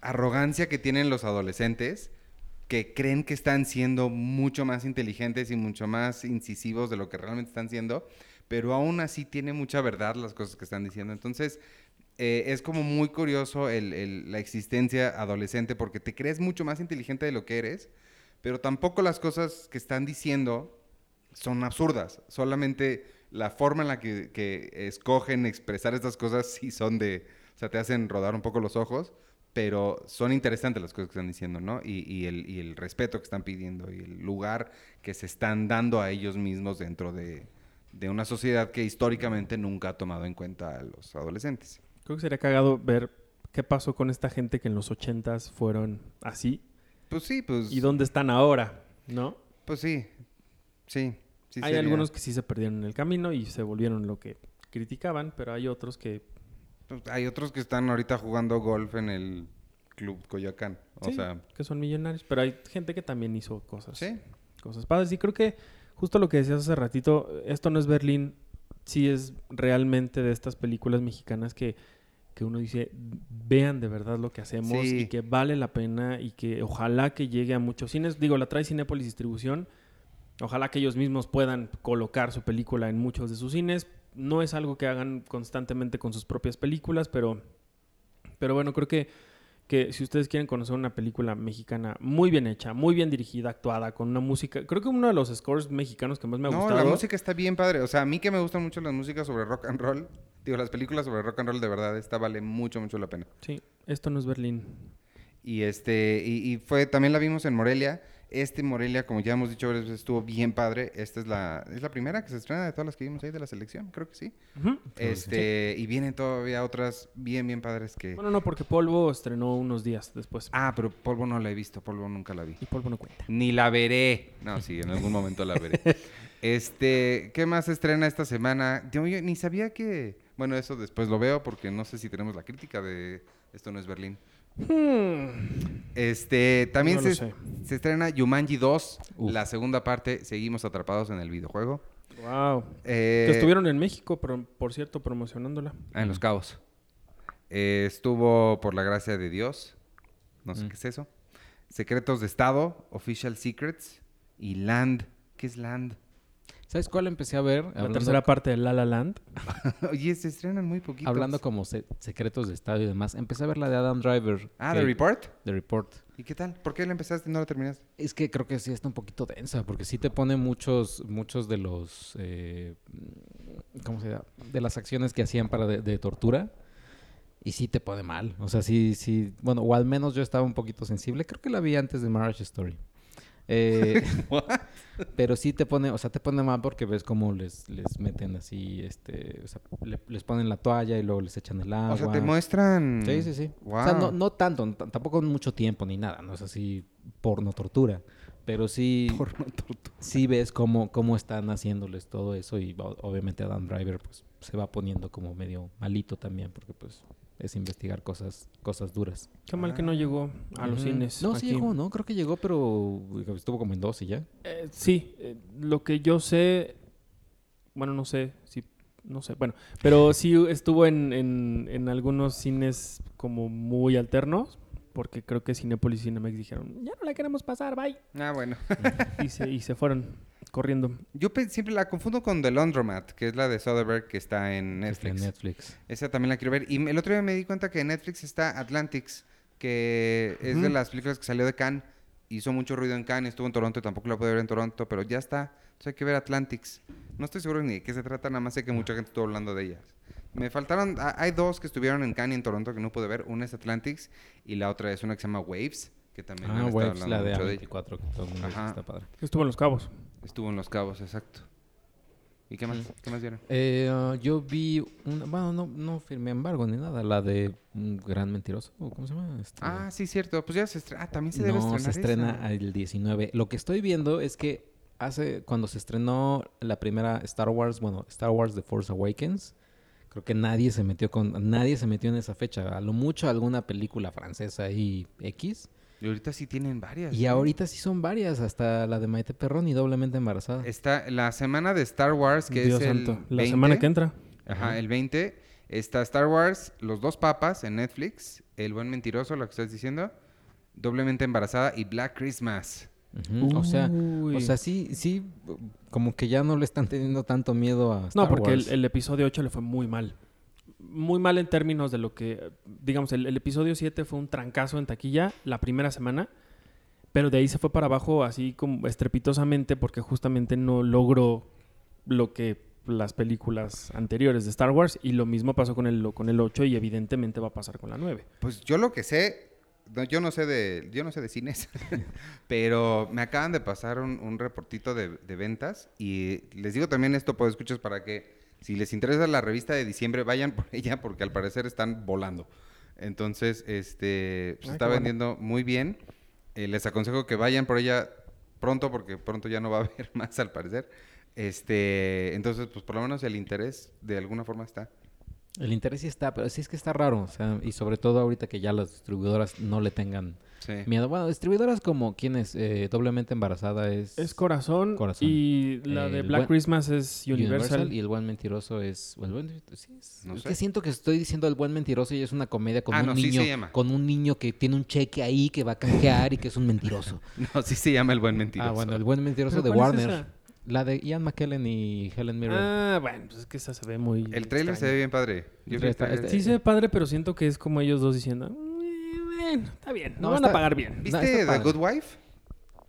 arrogancia que tienen los adolescentes que creen que están siendo mucho más inteligentes y mucho más incisivos de lo que realmente están siendo, pero aún así tiene mucha verdad las cosas que están diciendo. Entonces, eh, es como muy curioso la existencia adolescente porque te crees mucho más inteligente de lo que eres, pero tampoco las cosas que están diciendo son absurdas. Solamente la forma en la que, escogen expresar estas cosas sí son de, o sea, te hacen rodar un poco los ojos, pero son interesantes las cosas que están diciendo, ¿no? Y, y el, y el respeto que están pidiendo y el lugar que se están dando a ellos mismos dentro de, de una sociedad que históricamente nunca ha tomado en cuenta a los adolescentes. Creo que sería cagado ver qué pasó con esta gente que en los ochentas fueron así Pues sí, pues... y dónde están ahora, ¿no? Pues sí, sí. sí hay sería. algunos que sí se perdieron en el camino y se volvieron lo que criticaban, pero hay otros que Pues hay otros que están ahorita jugando golf en el Club Coyoacán. O Sí. sea, que son millonarios, pero hay gente que también hizo cosas, sí. cosas padres. Y creo que justo lo que decías hace ratito, esto no es Berlín, sí es realmente de estas películas mexicanas que, que uno dice, vean de verdad lo que hacemos Sí. y que vale la pena y que ojalá que llegue a muchos cines. Digo, la trae Cinépolis Distribución. Ojalá que ellos mismos puedan colocar su película en muchos de sus cines. No es algo que hagan constantemente con sus propias películas, pero, pero bueno, creo que, que si ustedes quieren conocer una película mexicana muy bien hecha, muy bien dirigida, actuada, con una música... Creo que uno de los scores mexicanos que más me ha no, gustado... la música está bien padre. O sea, a mí que me gustan mucho las músicas sobre rock and roll, digo, las películas sobre rock and roll, de verdad, esta vale mucho, mucho la pena. Sí, esto no es Berlín. Y este, y, y fue, también la vimos en Morelia. Este Morelia, como ya hemos dicho varias veces, estuvo bien padre. Esta es la, es la primera que se estrena de todas las que vimos ahí de la selección, creo que sí. Ujú. Este, y vienen todavía otras bien, bien padres que. Bueno, no, porque Polvo estrenó unos días después. Ah, pero Polvo no la he visto, Polvo nunca la vi. Y Polvo no cuenta. Ni la veré. No, sí, en algún momento la veré. Este, ¿qué más se estrena esta semana? Yo, yo ni sabía que. Bueno, eso después lo veo porque no sé si tenemos la crítica de Esto no es Berlín. Este, también No se, estrena Yumanji 2, Uf. la segunda parte. Seguimos atrapados en el videojuego. Wow. Eh, que estuvieron en México, pero, por cierto, promocionándola. ah, en Los Cabos. Eh, estuvo por la gracia de Dios. No sé Mm. qué es eso. Secretos de Estado, Official Secrets y Land. ¿Qué es Land? ¿Sabes cuál empecé a ver? La tercera parte de La La Land. Oye, se estrenan muy poquitos. hablando como se- secretos de estadio y demás. Empecé a ver la de Adam Driver. Ah, que- The Report. The Report. ¿Y qué tal? ¿Por qué la empezaste y no la terminaste? Es que creo que sí está un poquito densa, porque sí te pone muchos, muchos de los, eh, ¿cómo se llama? De las acciones que hacían para de, de tortura. Y sí te pone mal. O sea, sí, sí. Bueno, o al menos yo estaba un poquito sensible. Creo que la vi antes de Marriage Story. Eh, pero sí te pone, o sea, te pone mal porque ves cómo les, les meten así, este, o sea, le- les ponen la toalla y luego les echan el agua. O sea, te muestran... Sí, sí, sí. Wow. O sea, no, no tanto, tampoco mucho tiempo ni nada, no es así porno tortura, pero sí, Porno tortura. sí ves cómo, cómo están haciéndoles todo eso y obviamente Adam Driver pues se va poniendo como medio malito también porque pues es investigar cosas, cosas duras. Qué mal que no llegó a los cines. No, sí aquí. llegó, ¿no? Creo que llegó, pero estuvo como en dos y ya. Eh, sí, eh, lo que yo sé, bueno, no sé, si, no sé, bueno, pero sí estuvo en, en, en algunos cines como muy alternos, porque creo que Cinepolis y Cinemex dijeron, ya no la queremos pasar, bye, Ah, bueno. y se, y se fueron corriendo. Yo siempre la confundo con The Laundromat, que es la de Soderbergh que está en está Netflix. en Netflix. Esa también la quiero ver. Y el otro día me di cuenta que en Netflix está Atlantics, que es de las películas que salió de Cannes. Hizo mucho ruido en Cannes, estuvo en Toronto, tampoco la pude ver en Toronto, pero ya está. Entonces hay que ver Atlantics. No estoy seguro ni de qué se trata, nada más sé que mucha gente estuvo hablando de ellas. Me faltaron, ha- hay dos que estuvieron en Cannes y en Toronto que no pude ver. Una es Atlantics y la otra es una que se llama Waves, que también Ah, han Waves, hablando la de mucho de ella. A24, que todo el mundo Ajá. está padre. Estuvo en Los Cabos. Estuvo en Los Cabos, exacto. ¿Y qué más? ¿Qué más vieron? Eh, ah, yo vi una, bueno, no, no firmé embargo ni nada, la de Un Gran Mentiroso, ¿o ¿cómo se llama? Este, Ah, sí, cierto. Pues ya se estrena. Ah, también se debe no, estrenar se estrena esa. el 19. Lo que estoy viendo es que hace, cuando se estrenó la primera Star Wars, bueno, Star Wars The Force Awakens, creo que nadie se metió con, nadie se metió en esa fecha. A lo mucho alguna película francesa y X. Y ahorita sí tienen varias. Y ahorita sí son varias, hasta la de Maite Perrón y doblemente embarazada. Está la semana de Star Wars, que Dios es el santo. La 20. semana que entra. Ajá, el 20. Está Star Wars, Los Dos Papas en Netflix. El Buen Mentiroso, lo que estás diciendo. Doblemente Embarazada y Black Christmas. O sea, o sea, sí, sí, como que ya no le están teniendo tanto miedo a Star No, porque el, episodio 8 le fue muy mal. Muy mal en términos de lo que, digamos, el, el episodio 7 fue un trancazo en taquilla la primera semana, pero de ahí se fue para abajo así como estrepitosamente porque justamente no logró lo que las películas anteriores de Star Wars y lo mismo pasó con el, con el 8 y evidentemente va a pasar con la 9. Pues yo lo que sé, no, yo no sé de, yo no sé de cines, pero me acaban de pasar un, un reportito de, de ventas y les digo también esto, pues escuchas para que si les interesa la revista de diciembre vayan por ella porque al parecer están volando. Entonces, este, se Ay, está qué bueno. vendiendo muy bien. Eh, les aconsejo que vayan por ella pronto porque pronto ya no va a haber más al parecer. Este, entonces, pues por lo menos el interés de alguna forma está. El interés sí está, pero sí es que está raro. O sea, y sobre todo ahorita que ya las distribuidoras no le tengan Sí. miedo. Bueno, distribuidoras como quienes eh, doblemente embarazada es, Es Corazón, Corazón. y la de Black buen- Christmas es Universal. y el buen mentiroso es, o el buen, sí, es, No es sé. que siento que estoy diciendo el buen mentiroso y es una comedia con Ah, un no, sí niño se llama. con un niño que tiene un cheque ahí que va a canjear y que es un mentiroso. No, sí se llama El Buen Mentiroso. ah, bueno, el buen mentiroso ¿Pero de es Warner. esa? La de Ian McKellen y Helen Mirren. Ah, bueno, pues es que esa se ve muy. El trailer se ve bien padre. Yo vi el Está- tráiler. este- Sí se ve padre, pero siento que es como ellos dos diciendo, "Eh, bueno, está bien, no, No, van está- a pagar bien. No, ¿Viste está The padre. Good Wife?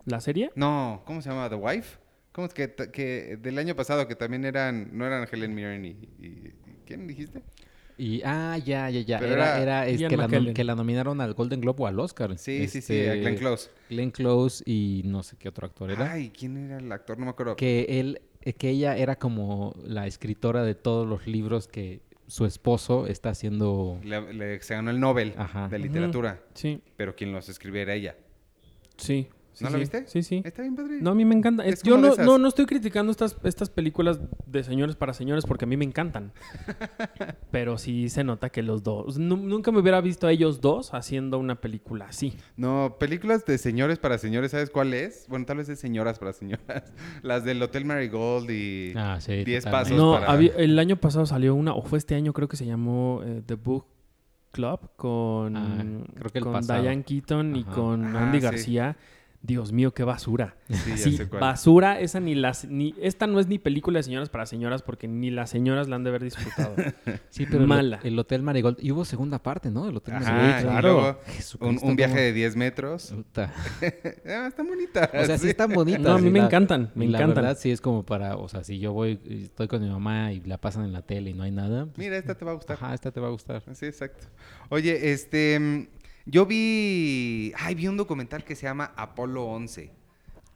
¿La serie? No, ¿cómo se llama? ¿The Wife? ¿Cómo es que, que del año pasado que también eran, no eran Helen Mirren y, y- ¿quién dijiste? Y, ah, ya, ya, ya. Pero Era, era era, es que, la, que la nominaron al Golden Globe o al Oscar. Sí, sí, sí, a Este, Glenn Close. Glenn Close y no sé qué otro actor era. Ay, ¿quién era el actor? No me acuerdo. Que él, eh, que ella era como la escritora de todos los libros que su esposo está haciendo. Le, le- se ganó el Nobel Ajá. de literatura, Sí, pero quien los escribió era ella. sí. Sí, ¿No sí. viste? Sí, sí. Está bien padre. No, a mí me encanta. Es- yo no, no, no estoy criticando estas, estas películas de señores para señores porque a mí me encantan. Pero sí se nota que los dos... nu- nunca me hubiera visto a ellos dos haciendo una película así. No, películas de señores para señores, ¿sabes cuál es? Bueno, tal vez es señoras para señoras. Las del Hotel Marigold y Ah, sí. 10 totalmente. pasos No, para... había- el año pasado salió una, o fue este año, creo que se llamó eh, The Book Club con, Ah, creo que el con. Diane Keaton y con Ah, Andy sí. Dios mío, qué basura. Sí, ya Sí, sé cuál. basura, esa ni las ni esta no es ni película de señoras para señoras porque ni las señoras la han de haber disfrutado. Sí, pero Mala. El, Hotel Marigold. Y hubo segunda parte, ¿no? El Hotel Ajá, Marigold. claro. un, viaje de 10 metros. Puta. Ah, está bonita. O sea, sí están bonitas. No, a mí me la- encantan, me y La encantan. verdad sí es como para, o sea, si yo voy, y estoy con mi mamá y la pasan en la tele y no hay nada. pues, Mira, esta te va a gustar. Ajá, esta te va a gustar. Sí, exacto. Oye, este... mm, Yo vi... Ay, vi un documental que se llama Apolo 11.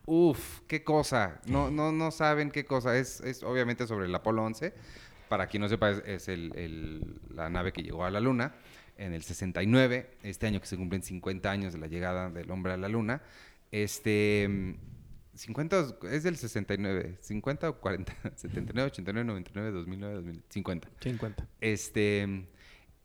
Uf, qué cosa. No, no, no saben qué cosa. Es, es obviamente sobre el Apolo 11. Para quien no sepa, es, es el- el- la nave que llegó a la Luna en el 69. Este año que se cumplen 50 años de la llegada del hombre a la Luna. Este... mm, 50 o- es del 69. 50 o 40. 79, 89, 99, 2009, 2000. 50. 50. Este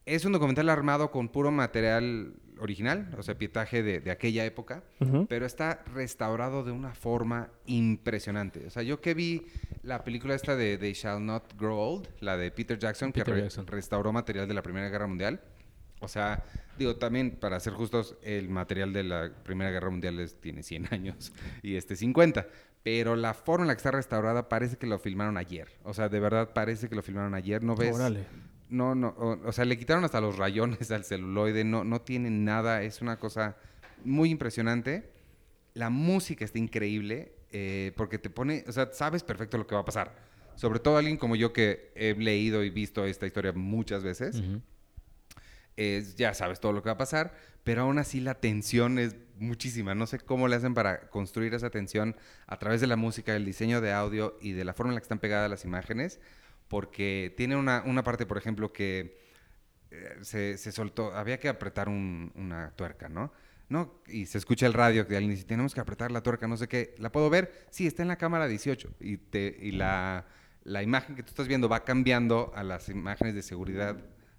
es un documental armado con puro material original, o sea, pietaje de, de aquella época, pero está restaurado de una forma impresionante. O sea, yo que vi la película esta de They Shall Not Grow Old, la de Peter Jackson, que Peter re- Jackson. restauró material de la Primera Guerra Mundial. O sea, digo, también para ser justos, el material de la Primera Guerra Mundial es- tiene 100 años y este 50. Pero la forma en la que está restaurada parece que lo filmaron ayer. O sea, de verdad parece que lo filmaron ayer. No ves, Órale. No, no, o, o sea, le quitaron hasta los rayones al celuloide, no, no tiene nada, es una cosa muy impresionante. La música está increíble eh, porque te pone, o sea, sabes perfecto lo que va a pasar. Sobre todo alguien como yo que he leído y visto esta historia muchas veces, Ujú. es, ya sabes todo lo que va a pasar, pero aún así la tensión es muchísima. No sé cómo le hacen para construir esa tensión a través de la música, el diseño de audio y de la forma en la que están pegadas las imágenes, porque tiene una, una parte, por ejemplo, que eh, se, se soltó, había que apretar un- una tuerca, ¿no? ¿no? Y se escucha el radio que alguien dice, tenemos que apretar la tuerca, no sé qué. ¿La puedo ver? Sí, está en la cámara 18. Y, te, y la, la imagen que tú estás viendo va cambiando a las imágenes de seguridad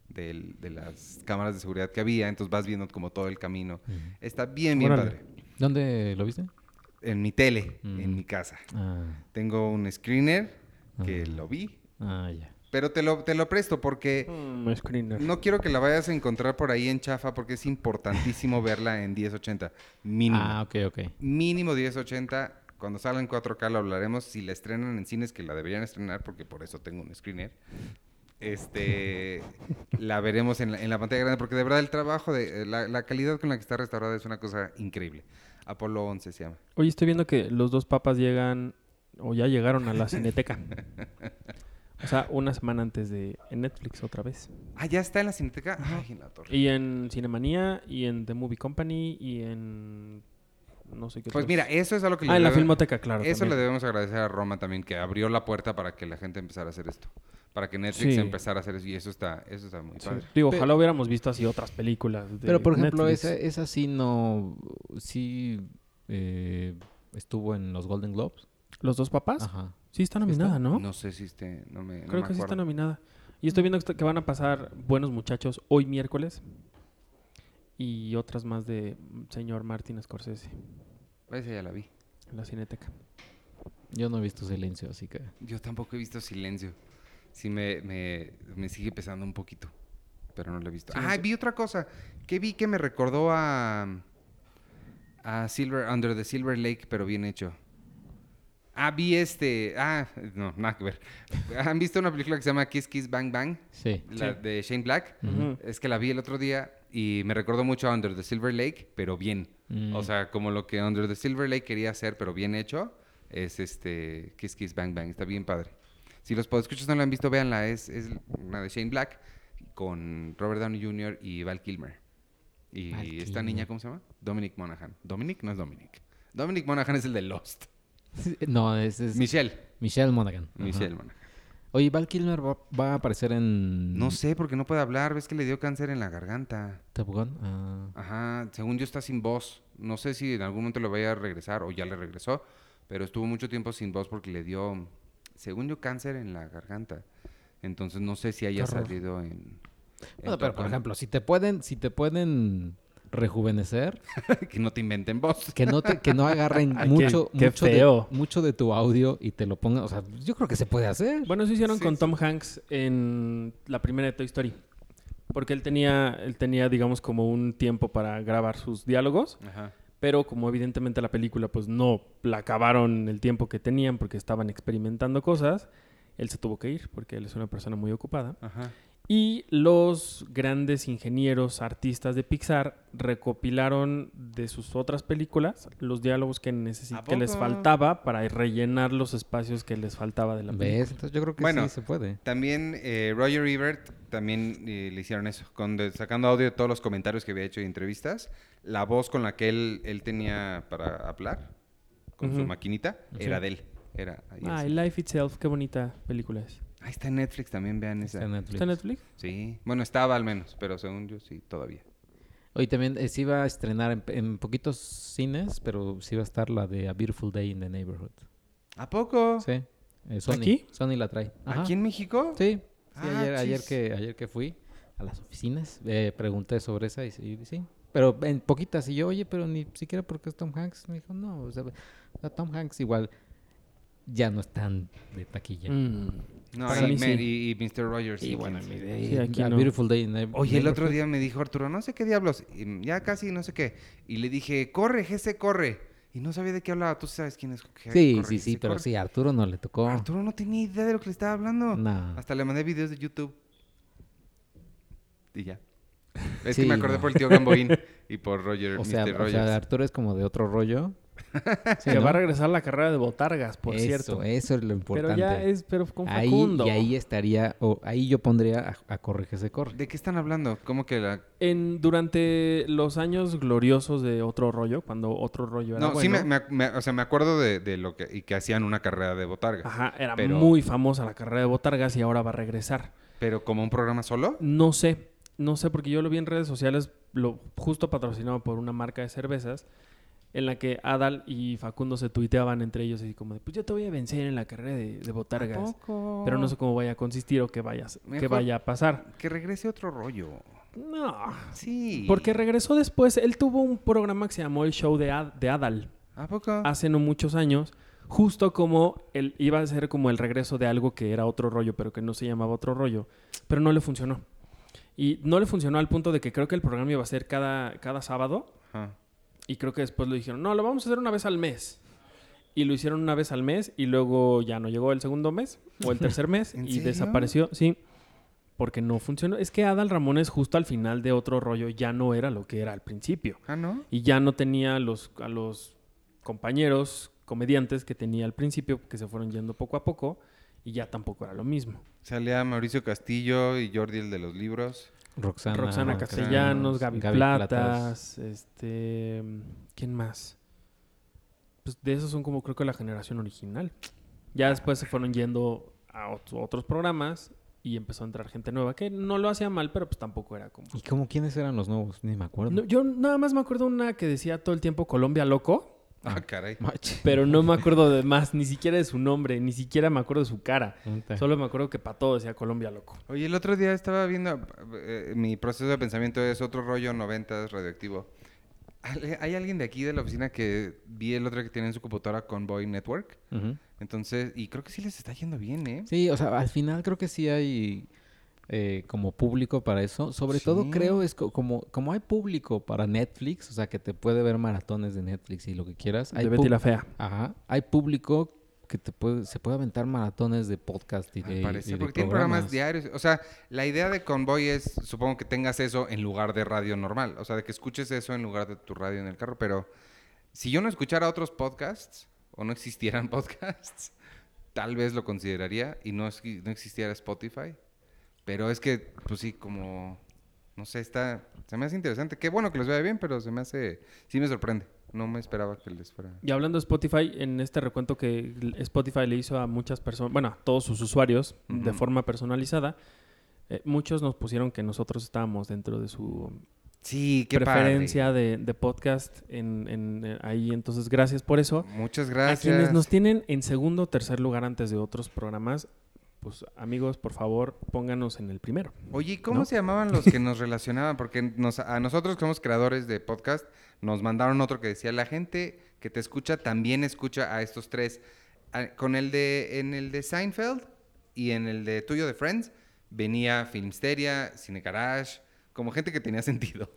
del- de las cámaras de seguridad que había. Entonces vas viendo como todo el camino. Está bien, bien Órale. padre. ¿Dónde lo viste? En mi tele, en mi casa. Ah, Tengo un screener que Ah. lo vi. Ah, ya. Pero te lo, te lo presto porque... Mm. No quiero que la vayas a encontrar por ahí en chafa porque es importantísimo verla en 1080. Mínimo. Ah, ok, ok. Mínimo 1080. Cuando salga en 4K lo hablaremos. Si la estrenan en cines, que la deberían estrenar porque por eso tengo un screener. Este, la veremos en la, en la pantalla grande porque de verdad el trabajo, de eh, la, la calidad con la que está restaurada es una cosa increíble. Apolo 11 se llama. Oye, estoy viendo que los dos papas llegan o ya llegaron a la Cineteca. o sea, una semana antes de en Netflix otra vez. Ah, ya está en la cineteca. Ay, en la torre. Y en Cinemanía y en The Movie Company y en no sé qué Pues otros. mira, eso es algo que Ah, en la Filmoteca, claro. Eso también. le debemos agradecer a Roma también, que abrió la puerta para que la gente empezara a hacer esto. Para que Netflix Sí. empezara a hacer eso. Y eso está, eso está muy Sí. padre. Digo, Pe- ojalá hubiéramos visto así otras películas. de Pero, por ejemplo, Netflix. esa, esa sí no... Sí eh, estuvo en los Golden Globes. ¿Los dos papás? Ajá. Sí, está ¿Sí está? nominada, ¿no? ¿No? sé si esté, no me, no Creo me que sí está nominada. Y estoy viendo que, van a pasar Buenos Muchachos hoy miércoles. Y otras más de señor Martin Scorsese Esa ya la vi. en la Cineteca. Yo no he visto Silencio, así que... Yo tampoco he visto Silencio. Sí me, me, me sigue pesando un poquito. Pero no lo he visto. Ah, vi otra cosa. Que vi que me recordó a... A Silver... Under the Silver Lake, pero bien hecho. Ah, vi este... Ah, no, nada que ver. ¿Han visto una película que se llama Kiss Kiss Bang Bang? Sí. La Sí. de Shane Black. Es que la vi el otro día y me recordó mucho a Under the Silver Lake, pero bien. Mm. O sea, como lo que Under the Silver Lake quería hacer, pero bien hecho, es este Kiss Kiss Bang Bang. Está bien padre. Si los podescuchos no la han visto, véanla. Es, es una de Shane Black con Robert Downey Jr. y Val Kilmer. Y Val esta Kilmer. niña, ¿cómo se llama? Dominic Monaghan. Dominic no es Dominic. Dominic Monaghan es el de Lost. No, es, es Michelle. Michelle Monaghan. Ajá. Michelle Monaghan. Oye, Val Kilmer va, va a aparecer en... No sé, porque no puede hablar. Ves que le dio cáncer en la garganta. Top Gun. Ah. Ajá, según yo está sin voz. No sé si en algún momento lo vaya a regresar o ya le regresó, pero estuvo mucho tiempo sin voz porque le dio, según yo, cáncer en la garganta. Entonces no sé si haya salido en... en Bueno, pero por ejemplo, si te pueden, si te pueden rejuvenecer, que no te inventen voz. que no te, que no agarren mucho, qué- qué mucho, de, mucho de tu audio y te lo pongan, o sea, yo creo que se puede hacer. Bueno, eso hicieron Sí, con sí. Tom Hanks en la primera de Toy Story. Porque él tenía, él tenía, digamos, como un tiempo para grabar sus diálogos. Ajá. Pero como evidentemente la película pues no la acabaron el tiempo que tenían porque estaban experimentando cosas, él se tuvo que ir porque él es una persona muy ocupada. Ajá. Y los grandes ingenieros, artistas de Pixar recopilaron de sus otras películas los diálogos que, necesi- ¿A que les faltaba para rellenar los espacios que les faltaba de la película. ¿Ves? Entonces yo creo que Bueno. sí se puede. También eh, Roger Ebert también eh, le hicieron eso, con de- sacando audio de todos los comentarios que había hecho y entrevistas. La voz con la que él, él tenía para hablar, con su maquinita, Sí. era de él. Era Ah, Life Itself, qué bonita película es. Ahí está en Netflix también, vean esa. Está en Netflix. ¿Está en Netflix? Sí, bueno, estaba al menos, pero según yo sí, todavía. Hoy también eh, se iba a estrenar en, en poquitos cines, pero sí va a estar la de A Beautiful Day in the Neighborhood. ¿A poco? Sí. eh, Sony. ¿Aquí? Sony la trae. Ajá. ¿Aquí en México? Sí. sí, Ah, ayer, ayer, que, ayer que fui a las oficinas, eh, pregunté sobre esa y, sí- sí. Pero en poquitas. Y yo, oye, pero ni siquiera porque es Tom Hanks. Me dijo, no, o sea, Tom Hanks igual ya no es tan de taquilla. Mm. No, Para y, mí me- sí. y, y Mr. Rogers. Y sí, bueno, mi Sí, aquí A no. Beautiful Day Oye, el otro día me dijo Arturo, no sé qué diablos, y ya casi no sé qué. Y le dije, corre, Jesse, corre. Y no sabía de qué hablaba. Tú sabes quién es. Sí, corre, sí, sí, pero corre. sí, Arturo no le tocó. Arturo no tenía idea de lo que le estaba hablando. No. Hasta le mandé videos de YouTube. Y ya. Es Sí, que me acordé no. por el tío Gamboín y por Roger, O sea, Mr. o Rogers. sea, Arturo es como de otro rollo. Sí, que ¿no? va a regresar la carrera de botargas, por eso, cierto. Eso es lo importante. Pero ya es, pero con ahí, Facundo. y ahí estaría, o ahí yo pondría a, a Corre que se corre. ¿De qué están hablando? ¿Cómo que la...? En, durante los años gloriosos de Otro Rollo, cuando Otro Rollo era No, sí, me, me- me- o sea, me acuerdo de, de lo que... Y que hacían una carrera de botarga. Ajá, era Pero- muy famosa la carrera de botargas y ahora va a regresar. Pero como un programa solo. No sé, no sé, porque yo lo vi en redes sociales, lo justo patrocinado por una marca de cervezas, en la que Adal y Facundo se tuiteaban entre ellos así como de, pues yo te voy a vencer en la carrera de, de botargas. Pero no sé cómo vaya a consistir o qué, vayas, qué vaya a pasar. Que regrese otro rollo. No, Sí. porque regresó después, él tuvo un programa que se llamó El Show de, Ad- de Adal ¿A poco? hace no muchos años, justo como él iba a ser como el regreso de algo que era otro rollo, pero que no se llamaba otro rollo, pero no le funcionó. Y no le funcionó al punto de que creo que el programa iba a ser cada, cada sábado Ajá. Y creo que después lo dijeron, no, lo vamos a hacer una vez al mes. Y lo hicieron una vez al mes y luego ya no llegó el segundo mes o el tercer mes ¿En y serio? desapareció, sí, porque no funcionó. Es que Adal Ramones justo al final de otro rollo ya no era lo que era al principio Ah, ¿no? y ya no tenía a los, a los compañeros comediantes que tenía al principio, que se fueron yendo poco a poco, y ya tampoco era lo mismo. Salía Mauricio Castillo y Jordi, el de los libros. Roxana, Castellanos, Gaby, Gaby Platas, este... ¿Quién más? Pues de esos son como creo que la generación original. Ya después se fueron yendo a ot- otros programas y empezó a entrar gente nueva, que no lo hacía mal, pero pues tampoco era como... ¿Y cómo quiénes eran los nuevos? Ni me acuerdo. No, yo nada más me acuerdo una que decía todo el tiempo Colombia Loco. Ah, caray. Mach. Pero no me acuerdo de más, ni siquiera de su nombre, ni siquiera me acuerdo de su cara. Solo me acuerdo que para todo decía Colombia loco. Oye, el otro día estaba viendo, eh, mi proceso de pensamiento es otro rollo 90 radioactivo. ¿Hay alguien de aquí de la oficina que vi el otro que tiene en su computadora Convoy Network? Entonces, y creo que sí les está yendo bien, ¿eh? Sí, o sea, al final creo que sí hay eh, como público para eso. Sobre todo creo es co- como, como hay público para Netflix, o sea, que te puede ver maratones de Netflix y lo que quieras. Hay De Betty la Fea. Ajá. Hay público que te puede, se puede aventar maratones de podcast y de, Al y de porque tienen programas programas. diarios. O sea, la idea de Convoy es, supongo que tengas eso en lugar de radio normal. O sea, de que escuches eso en lugar de tu radio en el carro. Pero si yo no escuchara otros podcasts o no existieran podcasts, tal vez lo consideraría y no existiera Spotify. Pero es que, pues sí, como, no sé, está, se me hace interesante. Qué bueno que les vaya bien, pero se me hace, sí me sorprende. No me esperaba que les fuera. Y hablando de Spotify, en este recuento que Spotify le hizo a muchas personas, bueno, a todos sus usuarios de forma personalizada, eh, muchos nos pusieron que nosotros estábamos dentro de su Sí, qué preferencia de, de podcast en, en, eh, ahí. Entonces, gracias por eso. Muchas A gracias. quienes nos tienen en segundo o tercer lugar antes de otros programas, pues amigos, por favor, pónganos en el primero. Oye, ¿y ¿cómo ¿no? se llamaban los que nos relacionaban? Porque nos- a nosotros que somos creadores de podcast, nos mandaron otro que decía, la gente que te escucha también escucha a estos tres. A- con el de, en el de Seinfeld y en el de tuyo de Friends, venía Filmsteria, Cine Garage, como gente que tenía sentido.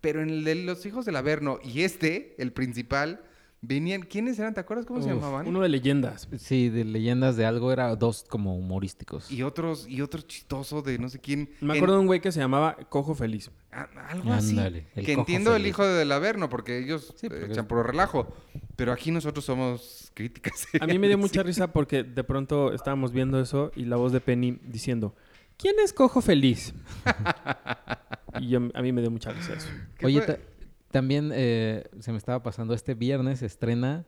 Pero en el de los hijos del Averno y este, el principal, venían, ¿quiénes eran? ¿Te acuerdas cómo se llamaban? Uno de leyendas. Sí, de leyendas de algo era dos como humorísticos. Y otros, y otro chistoso de no sé quién. Me En- acuerdo de un güey que se llamaba Cojo Feliz. Ah, Algo así. Ándale, el que entiendo el hijo del Averno, porque ellos Sí, eh, porque echan es- puro relajo. Pero aquí nosotros somos críticas. A mí me dio mucha risa porque de pronto estábamos viendo eso y la voz de Penny diciendo, ¿quién es Cojo Feliz? y yo- a mí me dio mucha risa eso. ¿Qué Oye, fue? Ta- también eh, se me estaba pasando, este viernes se estrena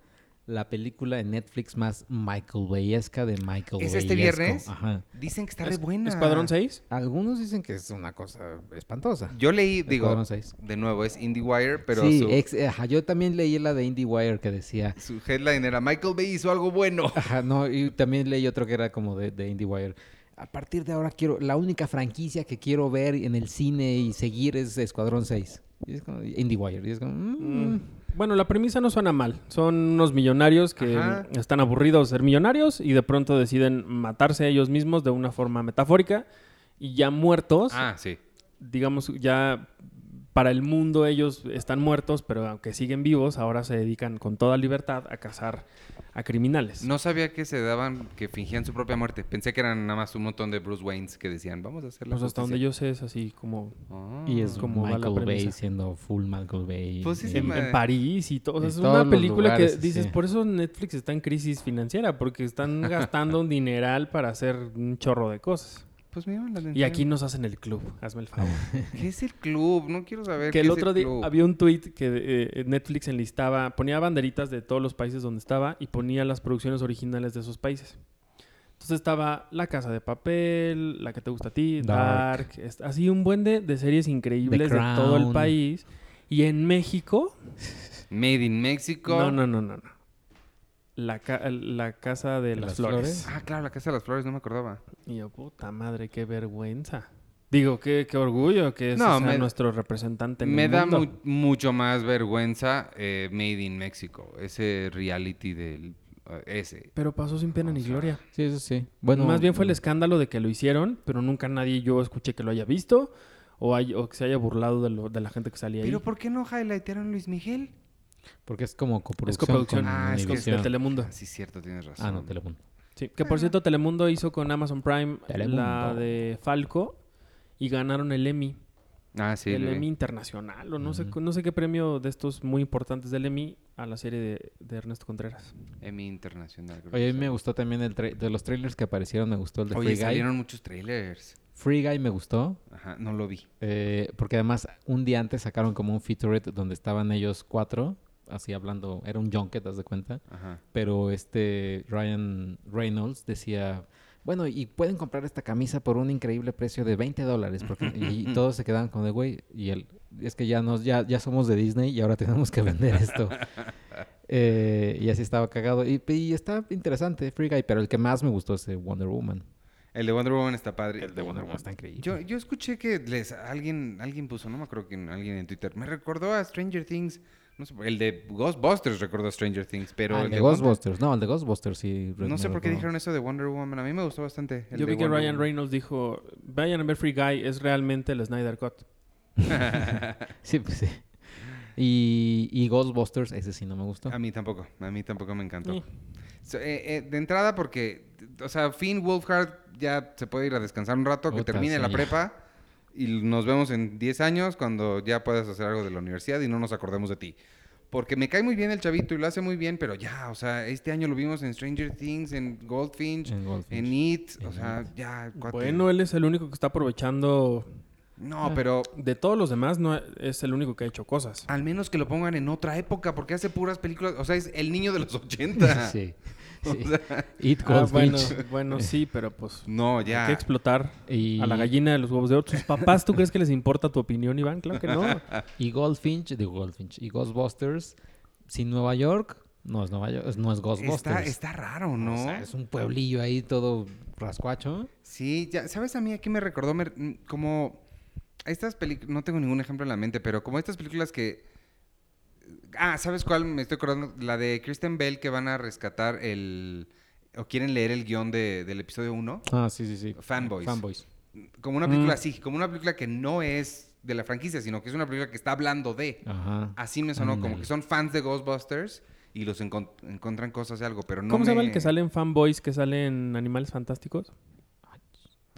la película en Netflix más Michael Bayesca de Michael ¿Es este Bayesco. viernes? Ajá. Dicen que está Es- re buena. ¿Escuadrón 6? Algunos dicen que es una cosa espantosa. Yo leí, digo, Escuadrón seis. de nuevo, es IndieWire, pero sí, su, ex- ajá, yo también leí la de IndieWire que decía... su headline era Michael Bay hizo algo bueno. Ajá, no, y también leí otro que era como de, de IndieWire. A partir de ahora quiero... La única franquicia que quiero ver en el cine y seguir es Escuadrón 6. Y es como... IndieWire. Y es como... mm, Mm. Bueno, la premisa no suena mal. Son unos millonarios que Ajá. están aburridos de ser millonarios y de pronto deciden matarse a ellos mismos de una forma metafórica y ya muertos, Ah, sí. digamos, ya para el mundo ellos están muertos, pero aunque siguen vivos, ahora se dedican con toda libertad a cazar a criminales. No sabía que se daban, que fingían su propia muerte. Pensé que eran nada más un montón de Bruce Waynes que decían, vamos a hacer la Pues hasta donde justicia". yo sé es así como Ah. Y es como va la Michael Bay siendo full Michael Bay. Pues sí, sí, en, en París y todo. O sea, es una película lugares, que dices, sí. por eso Netflix está en crisis financiera, porque están gastando un dineral para hacer un chorro de cosas. Pues me llama la atención. Y aquí nos hacen el club, hazme el favor. ¿Qué es el club? No quiero saber que qué el es otro día club. había un tweet que eh, Netflix enlistaba, ponía banderitas de todos los países donde estaba y ponía las producciones originales de esos países. Entonces estaba La Casa de Papel, La que te gusta a ti, Dark. Así un buen de, de series increíbles de todo el país. Y en México, Made in Mexico. no, no, no, no, no. La, ca- la Casa de ¿De las, las Flores. Flores? Ah, claro, la Casa de las Flores, no me acordaba. Y yo, puta madre, qué vergüenza. Digo, qué, qué orgullo que ese No, sea me- nuestro representante en Me el da mundo. mu- mucho más vergüenza eh, Made in Mexico. Ese reality del... eh, ese. Pero pasó sin pena O ni gloria. Sí, eso sí. Bueno, Más bien fue el mm, escándalo de que lo hicieron, pero nunca nadie yo escuché que lo haya visto o, hay- o que se haya burlado de, lo- de la gente que salía ahí. ¿Pero por qué no highlightearon a Luis Miguel? Porque es como coproducción. coproducción. con Ah, es es de Telemundo. Ah, sí, cierto, tienes razón. Ah, no, Telemundo. Sí, que por cierto Telemundo hizo con Amazon Prime la de Falco y ganaron el Emmy, Ah, sí. el. Emmy internacional o no sé Ujú. no sé qué premio de estos muy importantes del Emmy a la serie de, de Ernesto Contreras. Emmy Internacional. creo Oye, a mí me gustó también el de los trailers que aparecieron, me gustó el de Oye, Free Guy. salieron muchos trailers. Free Guy me gustó, Ajá, no lo vi. eh, porque además un día antes sacaron como un featurette donde estaban ellos cuatro, así hablando, era un junket, haz de cuenta, Ajá. pero este Ryan Reynolds decía, bueno, y pueden comprar esta camisa por un increíble precio de 20 dólares, porque y todos se quedaban con de güey, y él, es que ya nos, ya, ya somos de Disney y ahora tenemos que vender esto. Eh, y así estaba cagado. Y, y está interesante, Free Guy, pero el que más me gustó es de Wonder Woman. El de Wonder Woman está padre. El de Wonder Woman está increíble. Yo, yo escuché que les, alguien, alguien puso, no me acuerdo quién, alguien en Twitter, me recordó a Stranger Things. No sé, el de Ghostbusters recordó a Stranger Things, pero Ah, el el de Wonder- Ghostbusters. No, el de Ghostbusters sí. No sé por qué dijeron eso de Wonder Woman. A mí me gustó bastante. el Yo de vi que Wonder Ryan Woman. Reynolds dijo, vayan a ver Free Guy, es realmente el Snyder Cut. Sí, pues sí. Y, y Ghostbusters, ese sí no me gustó. A mí tampoco, a mí tampoco me encantó. Eh. So, eh, eh, de entrada porque, o sea, Finn Wolfhard ya se puede ir a descansar un rato, que termine sí, la prepa y nos vemos en 10 años cuando ya puedas hacer algo de la universidad y no nos acordemos de ti. Porque me cae muy bien el chavito y lo hace muy bien, pero ya, o sea, este año lo vimos en Stranger Things, en Goldfinch, En Goldfinch. en It, o sea, ya, cuate. Bueno, él es el único que está aprovechando. No, pero De todos los demás, no es el único que ha hecho cosas. al menos que lo pongan en otra época, porque hace puras películas, o sea, es el niño de los 80. sí. O sí. sea, It Ah, bueno, Goldfinch. bueno, sí, pero pues no, ya. hay que explotar Y, a la gallina de los huevos de oro. ¿Tus papás tú crees que les importa tu opinión, Iván? Claro que no. y Goldfinch, digo Goldfinch. Y Ghostbusters, sin Nueva York, no es Nueva York, no es Ghostbusters. Está, está raro, ¿no? O sea, es un pueblillo ahí todo rascuacho. Sí, ya, ¿sabes a mí aquí me recordó Me- mm, como estas películas, no tengo ningún ejemplo en la mente, pero como estas películas que... Ah, ¿sabes cuál? Me estoy acordando, la de Kristen Bell que van a rescatar el... o quieren leer el guion de- del episodio 1. Ah, sí, sí, sí. Fanboys. Fanboys. Como una película Mm. así, como una película que no es de la franquicia, sino que es una película que está hablando de. Ajá. Así me sonó, como que son fans de Ghostbusters y los encon- encuentran cosas de algo, pero no ¿Cómo se llama me- el que sale en Fanboys, que sale en Animales Fantásticos?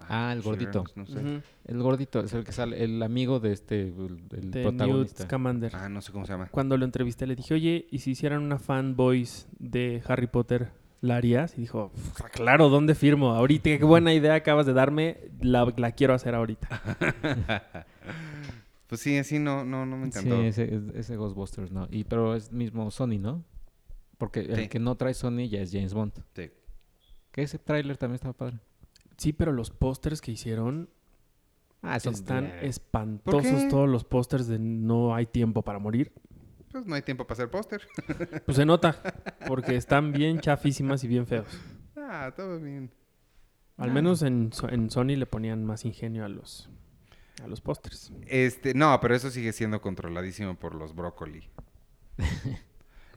Ah, el gordito. No sé. Ujú. El gordito es el que sale, el amigo de este, el, el De Newt protagonista. Scamander. Ah, no sé cómo se llama. Cuando lo entrevisté le dije, oye, ¿y si hicieran una Fanboys de Harry Potter, la harías? Y dijo, "Pues, claro, ¿dónde firmo? Ahorita, qué buena idea acabas de darme, la, la quiero hacer ahorita. Pues sí, así no, no, no me encantó. Sí, ese, es- ese Ghostbusters, ¿no? Y, pero es mismo Sony, ¿no? Porque Sí. el que no trae Sony ya es James Bond. Sí. Que ese tráiler también estaba padre. Sí, pero los pósters que hicieron Ah, son están eh, espantosos todos los pósters de No hay tiempo para morir. Pues no hay tiempo para hacer póster. Pues se nota, porque están bien chafísimas y bien feos. Ah, todo bien. Al Ah. menos en, en Sony le ponían más ingenio a los, a los pósters. Este, no, pero eso sigue siendo controladísimo por los brócoli.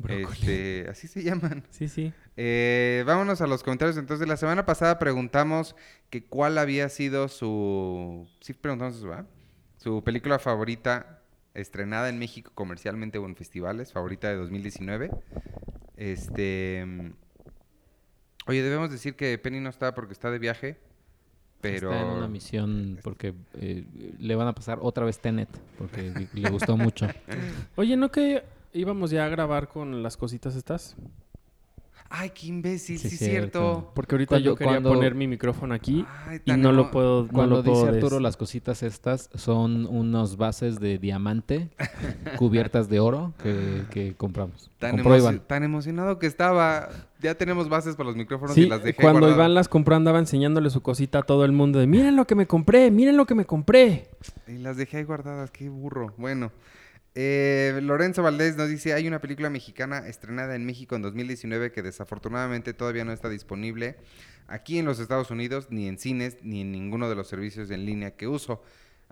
Este, así se llaman. Sí, sí. Eh, vámonos a los comentarios. Entonces, la semana pasada preguntamos que cuál había sido su... Sí, preguntamos eso, ¿verdad? Su película favorita estrenada en México comercialmente o en festivales, favorita de 2019. Este. Oye, debemos decir que Penny no está porque está de viaje, pero. Está en una misión porque eh, le van a pasar otra vez Tenet, porque le gustó mucho. Oye, ¿no que íbamos ya a grabar con las cositas estas? Ay, qué imbécil, sí, Sí, es cierto. cierto. Porque ahorita Cuando- yo quería cuando- poner mi micrófono aquí Ay, y no lo puedo, no Cuando lo puedo dice des- Arturo, las cositas estas son unos bases de diamante cubiertas de oro que, que compramos. Tan, Compró emoci- Iván. tan emocionado que estaba. Ya tenemos bases para los micrófonos Sí, y las dejé cuando guardadas. Iván las compró andaba enseñándole su cosita a todo el mundo de miren lo que me compré, miren lo que me compré. Y las dejé ahí guardadas, qué burro. Bueno, eh, Lorenzo Valdés nos dice, hay una película mexicana estrenada en México en 2019 que desafortunadamente todavía no está disponible aquí en los Estados Unidos, ni en cines, ni en ninguno de los servicios en línea que uso,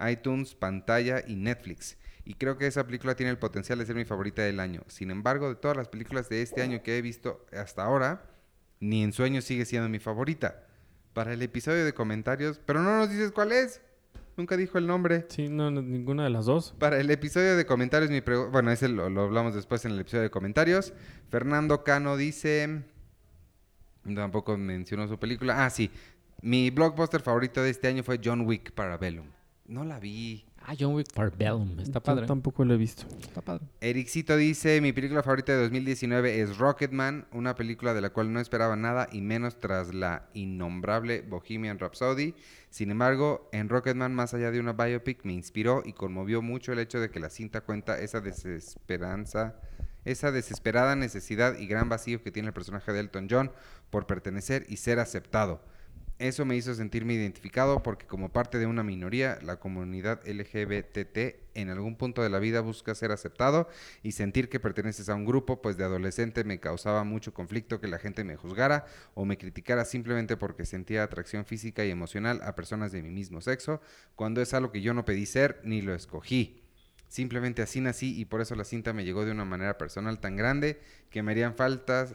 iTunes, pantalla y Netflix. Y creo que esa película tiene el potencial de ser mi favorita del año. Sin embargo, de todas las películas de este año que he visto hasta ahora, ni en sueños sigue siendo mi favorita. Para el episodio de comentarios, pero no nos dices cuál es. Nunca dijo el nombre. Sí, no, no, ninguna de las dos. Para el episodio de comentarios, mi pregunta. Bueno, ese lo, lo hablamos después en el episodio de comentarios. Fernando Cano dice. Tampoco mencionó su película. Ah, sí. Mi blockbuster favorito de este año fue John Wick Parabellum. No la vi. Ah, John Wick Barbellum. Está Yo padre. tampoco lo he visto. Está padre. Ericito dice: Mi película favorita de 2019 es Rocketman, una película de la cual no esperaba nada y menos tras la innombrable Bohemian Rhapsody. Sin embargo, en Rocketman, más allá de una biopic, me inspiró y conmovió mucho el hecho de que la cinta cuenta esa desesperanza, esa desesperada necesidad y gran vacío que tiene el personaje de Elton John por pertenecer y ser aceptado. Eso me hizo sentirme identificado porque como parte de una minoría, la comunidad LGBTT en algún punto de la vida busca ser aceptado y sentir que perteneces a un grupo, pues de adolescente me causaba mucho conflicto que la gente me juzgara o me criticara simplemente porque sentía atracción física y emocional a personas de mi mismo sexo, cuando es algo que yo no pedí ser ni lo escogí. Simplemente así nací y por eso la cinta me llegó de una manera personal tan grande que me harían faltas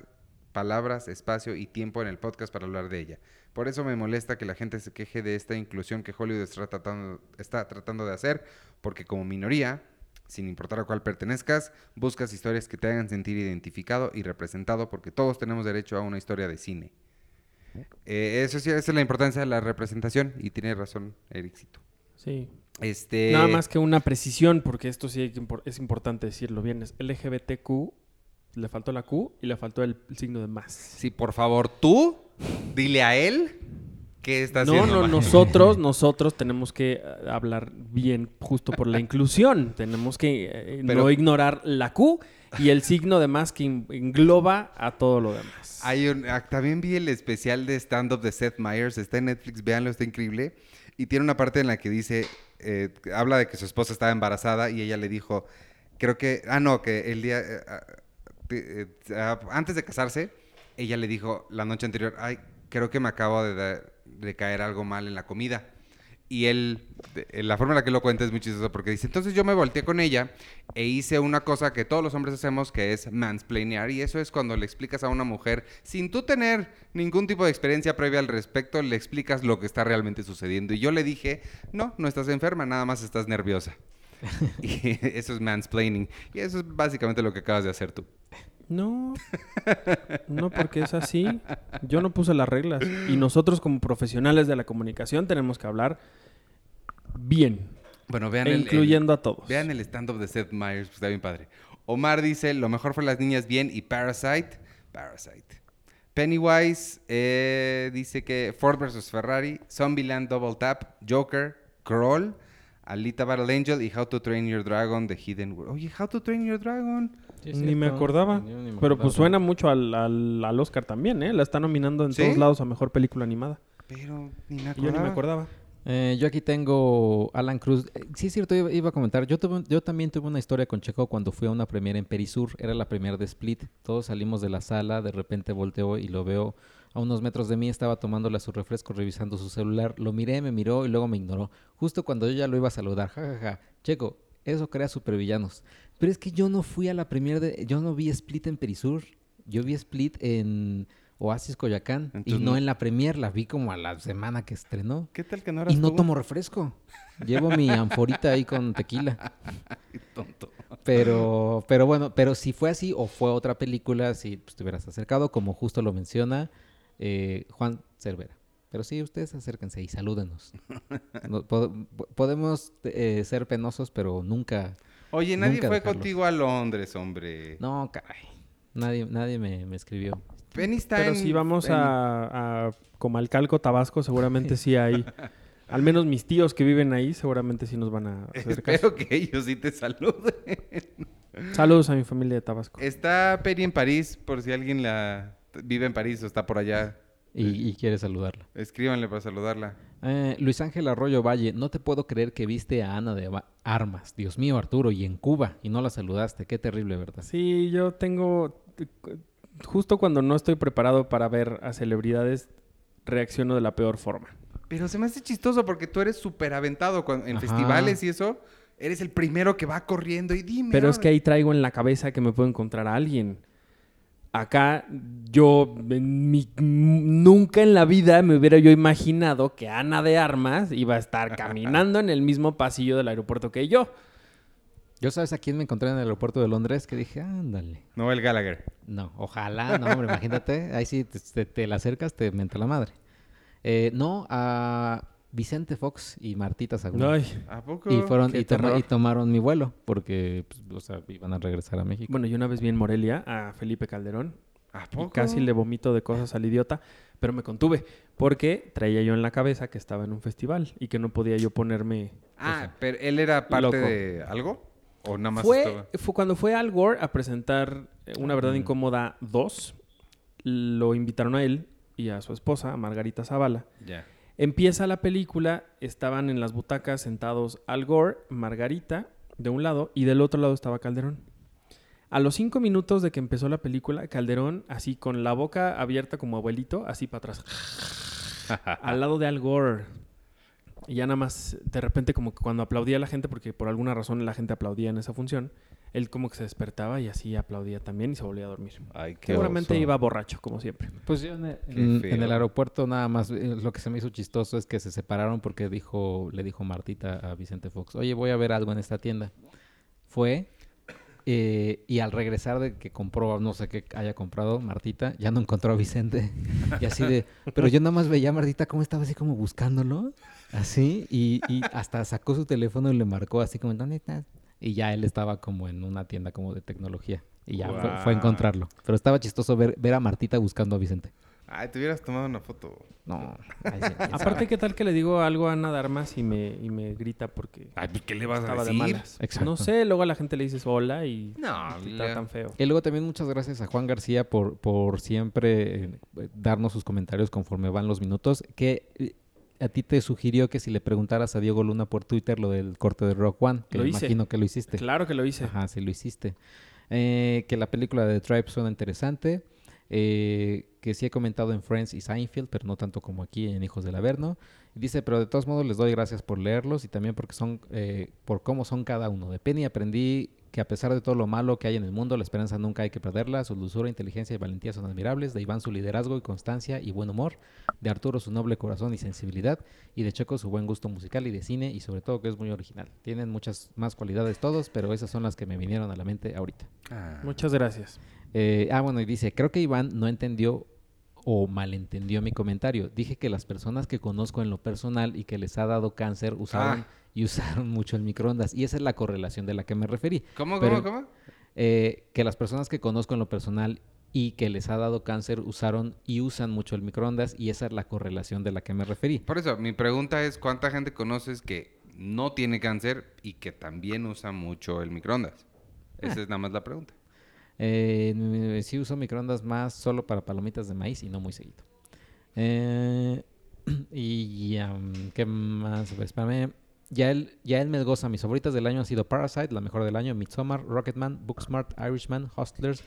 palabras, espacio y tiempo en el podcast para hablar de ella. Por eso me molesta que la gente se queje de esta inclusión que Hollywood está tratando, está tratando de hacer, porque como minoría, sin importar a cuál pertenezcas, buscas historias que te hagan sentir identificado y representado, porque todos tenemos derecho a una historia de cine. Eh, eso sí, esa es la importancia de la representación, y tiene razón Ericito. Sí. Este, Nada más que una precisión, porque esto sí es importante decirlo bien. Es LGBTQ, le faltó la Q y le faltó el signo de más. Sí, por favor, tú, dile a él que está No, haciendo no, mal. nosotros, nosotros tenemos que eh, hablar bien justo por la inclusión. Tenemos que eh, Pero- no ignorar la Q y el signo de más que en- engloba a todo lo demás. Hay un, ah, también vi el especial de stand-up de Seth Meyers, está en Netflix, véanlo, está increíble. Y tiene una parte en la que dice, eh, habla de que su esposa estaba embarazada y ella le dijo, creo que, ah, no, que el día, eh, ah, eh, ah, antes de casarse, ella le dijo la noche anterior, ay, creo que me acabo de, de caer algo mal en la comida. Y él, de- eh, la forma en la que lo cuenta es muy chistoso porque dice, entonces yo me volteé con ella e hice una cosa que todos los hombres hacemos que es mansplainear y eso es cuando le explicas a una mujer, sin tú tener ningún tipo de experiencia previa al respecto, le explicas lo que está realmente sucediendo. Y yo le dije, no, no estás enferma, nada más estás nerviosa. y eso es mansplaining. Y eso es básicamente lo que acabas de hacer tú. No, no porque es así. Yo no puse las reglas. Y nosotros como profesionales de la comunicación tenemos que hablar bien, Bueno, vean e el- el- incluyendo a todos. Vean el stand-up de Seth Meyers, pues, está bien padre. Omar dice, lo mejor fue Las Niñas Bien y Parasite. Parasite. Pennywise eh, dice que Ford vs. Ferrari, Zombieland Double Tap, Joker, Crawl, Alita Battle Angel y How to Train Your Dragon, The Hidden World. Oye, How to Train Your Dragon. Sí, Ni me acordaba. Yo ni me Pero acordaba. pues suena mucho al, al, al Oscar también, ¿eh? La está nominando en ¿Sí? todos lados a Mejor Película Animada. Pero ni me Y yo acordaba. ni me acordaba. Eh, yo aquí tengo Alan Cruz. Eh, sí, es cierto, iba, iba a comentar. Yo, tuve, yo también tuve una historia con Checo cuando fui a una premiere en Perisur. Era la premiere de Split. Todos salimos de la sala, de repente volteo y lo veo a unos metros de mí. Estaba tomándole a su refresco, revisando su celular. Lo miré, me miró y luego me ignoró. Justo cuando yo ya lo iba a saludar. Ja, ja, ja. Checo, eso crea supervillanos. Pero es que yo no fui a la premiere de... Yo no vi Split en Perisur. Yo vi Split en Oasis Coyacán. Entonces y no no- en la premiere. La vi como a la semana que estrenó. ¿Qué tal que no eras Y no tú? tomo refresco. Llevo mi anforita ahí con tequila. Pero, pero bueno, pero si fue así o fue otra película, si pues, te hubieras acercado, como justo lo menciona eh, Juan Cervera. Pero sí, ustedes acérquense y salúdenos. No, po- po- podemos eh, ser penosos, pero nunca... Oye, nadie Nunca fue dejarlo. contigo a Londres, hombre. No, caray. Nadie, nadie me, me escribió. Penny está Pero en- si vamos en- a, a Comalcalco, Tabasco, seguramente sí hay. Al menos mis tíos que viven ahí, seguramente sí nos van a hacer caso. Espero que ellos sí te saluden. Saludos a mi familia de Tabasco. Está Penny en París, por si alguien la vive en París o está por allá. Y, y quiere saludarla. Escríbanle para saludarla. Eh, Luis Ángel Arroyo Valle, no te puedo creer que viste a Ana de Ba- Armas. Dios mío, Arturo, y en Cuba, y no la saludaste. Qué terrible, ¿verdad? Sí, yo tengo... Justo cuando no estoy preparado para ver a celebridades, reacciono de la peor forma. Pero se me hace chistoso porque tú eres súper aventado en Ajá. festivales y eso. Eres el primero que va corriendo y dime. Pero es ahora. que ahí traigo en la cabeza que me puedo encontrar a alguien. Acá yo en mi- nunca en la vida me hubiera yo imaginado que Ana de Armas iba a estar caminando en el mismo pasillo del aeropuerto que yo. Yo sabes a quién me encontré en el aeropuerto de Londres que dije, ándale. Noel Gallagher. No, ojalá, no, hombre, imagínate. Ahí sí te, te- te la acercas, te menta la madre. Eh, no, a Vicente Fox y Martita Sagún. Ay, ¿A poco? y fueron y, toma- y tomaron mi vuelo porque, pues, o sea, iban a regresar a México. Bueno, yo una vez vi en Morelia a Felipe Calderón ¿A y poco? casi le vomito de cosas al idiota, pero me contuve porque traía yo en la cabeza que estaba en un festival y que no podía yo ponerme... Ah, pero él era parte Loco. de algo. ¿O nada más Fue, estaba? fue cuando fue Al Gore a presentar eh, Una Verdad Mm. Incómoda 2, lo invitaron a él y a su esposa, a Margarita Zavala. Ya. Empieza la película, estaban en las butacas sentados Al Gore, Margarita, de un lado, y del otro lado estaba Calderón. A los cinco minutos de que empezó la película, Calderón, así con la boca abierta como abuelito, así para atrás, al lado de Al Gore. Y ya nada más, de repente, como que cuando aplaudía a la gente, porque por alguna razón la gente aplaudía en esa función, él como que se despertaba y así aplaudía también y se volvía a dormir. Ay, qué Seguramente oso. iba borracho, como siempre. Pues yo en el, Qué en- en el feo. aeropuerto nada más, eh, lo que se me hizo chistoso es que se separaron porque dijo, le dijo Martita a Vicente Fox, oye, voy a ver algo en esta tienda. Fue eh, y al regresar de que compró, no sé qué haya comprado Martita, ya no encontró a Vicente. Y así de, pero yo nada más veía a Martita cómo estaba así como buscándolo, así, y, y hasta sacó su teléfono y le marcó así como, ¿dónde estás? Y ya él estaba como en una tienda como de tecnología. Y ya fue, fue a encontrarlo. Pero estaba chistoso ver, ver a Martita buscando a Vicente. Ay, te hubieras tomado una foto. No. sí, Aparte. ¿qué tal que le digo algo a Ana de Armas y me, y me grita porque Ay, pues, ¿qué le vas a estaba de decir? malas? Exacto. No sé, luego a la gente le dices hola y No, y te le- tratan feo. Y luego también muchas gracias a Juan García por, por siempre eh, darnos sus comentarios conforme van los minutos. Que eh, a ti te sugirió que si le preguntaras a Diego Luna por Twitter lo del corte de Rock One, que Lo me hice. imagino que lo hiciste. Claro que lo hice. Ajá, sí lo hiciste. Eh, que la película de Tribe suena interesante. eh, que sí he comentado en Friends y Seinfeld, pero no tanto como aquí en Hijos del Averno. Dice, pero de todos modos les doy gracias por leerlos y también porque son, eh, por cómo son cada uno. De Penny aprendí que a pesar de todo lo malo que hay en el mundo, la esperanza nunca hay que perderla. Su dulzura, inteligencia y valentía son admirables. De Iván su liderazgo y constancia y buen humor. De Arturo su noble corazón y sensibilidad. Y de Checo su buen gusto musical y de cine y sobre todo que es muy original. Tienen muchas más cualidades todos, pero esas son las que me vinieron a la mente ahorita. Ah. Muchas gracias. Eh, ah, bueno, y dice, creo que Iván no entendió o malentendió mi comentario. Dije que las personas que conozco en lo personal y que les ha dado cáncer usaron Ah. y usaron mucho el microondas. Y esa es la correlación de la que me referí. ¿Cómo, Pero- cómo, cómo? Eh, que las personas que conozco en lo personal y que les ha dado cáncer usaron y usan mucho el microondas y esa es la correlación de la que me referí. Por eso, mi pregunta es, ¿cuánta gente conoces que no tiene cáncer y que también usa mucho el microondas? Esa es nada más la pregunta. Eh, sí uso microondas más solo para palomitas de maíz y no muy seguido. Eh, y ¿qué más? Pues. Ya el, ya el mes goza. Mis favoritas del año han sido Parasite, la mejor del año, Midsommar, Rocketman, Booksmart, Irishman, Hustlers,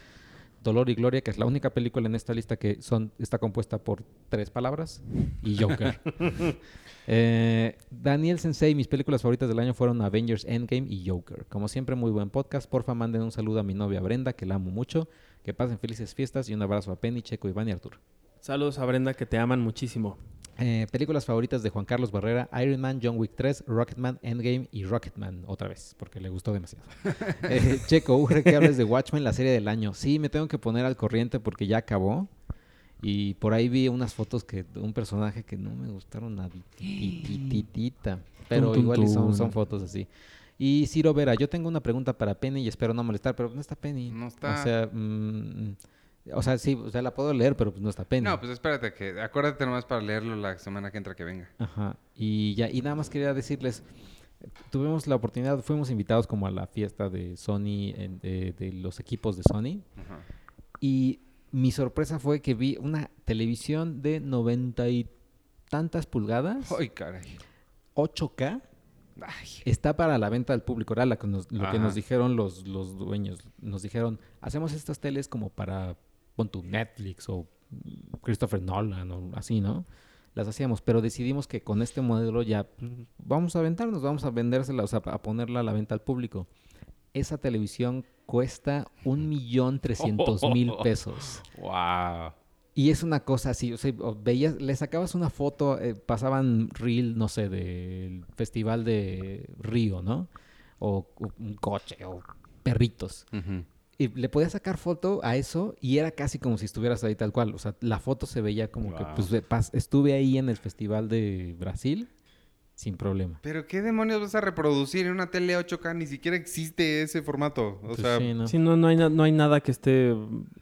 Dolor y Gloria, que es la única película en esta lista que son, está compuesta por tres palabras, y Joker. Eh, Daniel Sensei, mis películas favoritas del año fueron Avengers Endgame y Joker. Como siempre, muy buen podcast. Porfa, manden un saludo a mi novia Brenda, que la amo mucho. Que pasen felices fiestas y un abrazo a Penny, Checo, Iván y Arturo. Saludos a Brenda que te aman muchísimo. Eh, películas favoritas de Juan Carlos Barrera, Iron Man, John Wick 3, Rocketman, Endgame y Rocketman otra vez, porque le gustó demasiado. Eh, Checo, urge que hables de Watchmen, la serie del año. Sí, me tengo que poner al corriente porque ya acabó. Y por ahí vi unas fotos que de un personaje que no me gustaron nadititita. Pero igual y son, son fotos así. Y Ciro Vera, yo tengo una pregunta para Penny y espero no molestar, pero no está Penny. No está. O sea, mm, o sea, sí, o sea, la puedo leer, pero pues no está Penny. No, pues espérate que... Acuérdate nomás para leerlo la semana que entra que venga. Ajá. Y ya, y nada más quería decirles, tuvimos la oportunidad, fuimos invitados como a la fiesta de Sony, en- de, de los equipos de Sony, Ajá. y mi sorpresa fue que vi una televisión de noventa y tantas pulgadas, Ay, caray. 8K, Ay. está para la venta al público, era la que nos- lo que nos dijeron los, los dueños, nos dijeron, hacemos estas teles como para, pon tu Netflix o mm, Christopher Nolan o así, ¿no? Las hacíamos, pero decidimos que con este modelo ya pues, vamos a aventarnos, vamos a vendérsela, o sea, a ponerla a la venta al público. Esa televisión cuesta un millón trescientos mil pesos. Wow. Y es una cosa así, o sea, veías, le sacabas una foto, eh, pasaban reel, no sé, del festival de Río, ¿no? O, o un coche, o perritos. Y le podías sacar foto a eso y era casi como si estuvieras ahí tal cual. O sea, la foto se veía como que, pues, estuve ahí en el festival de Brasil sin problema. Pero ¿qué demonios vas a reproducir en una tele 8K? Ni siquiera existe ese formato. O Pues sea, sí, ¿no? Sí, no, no, hay, no hay nada que esté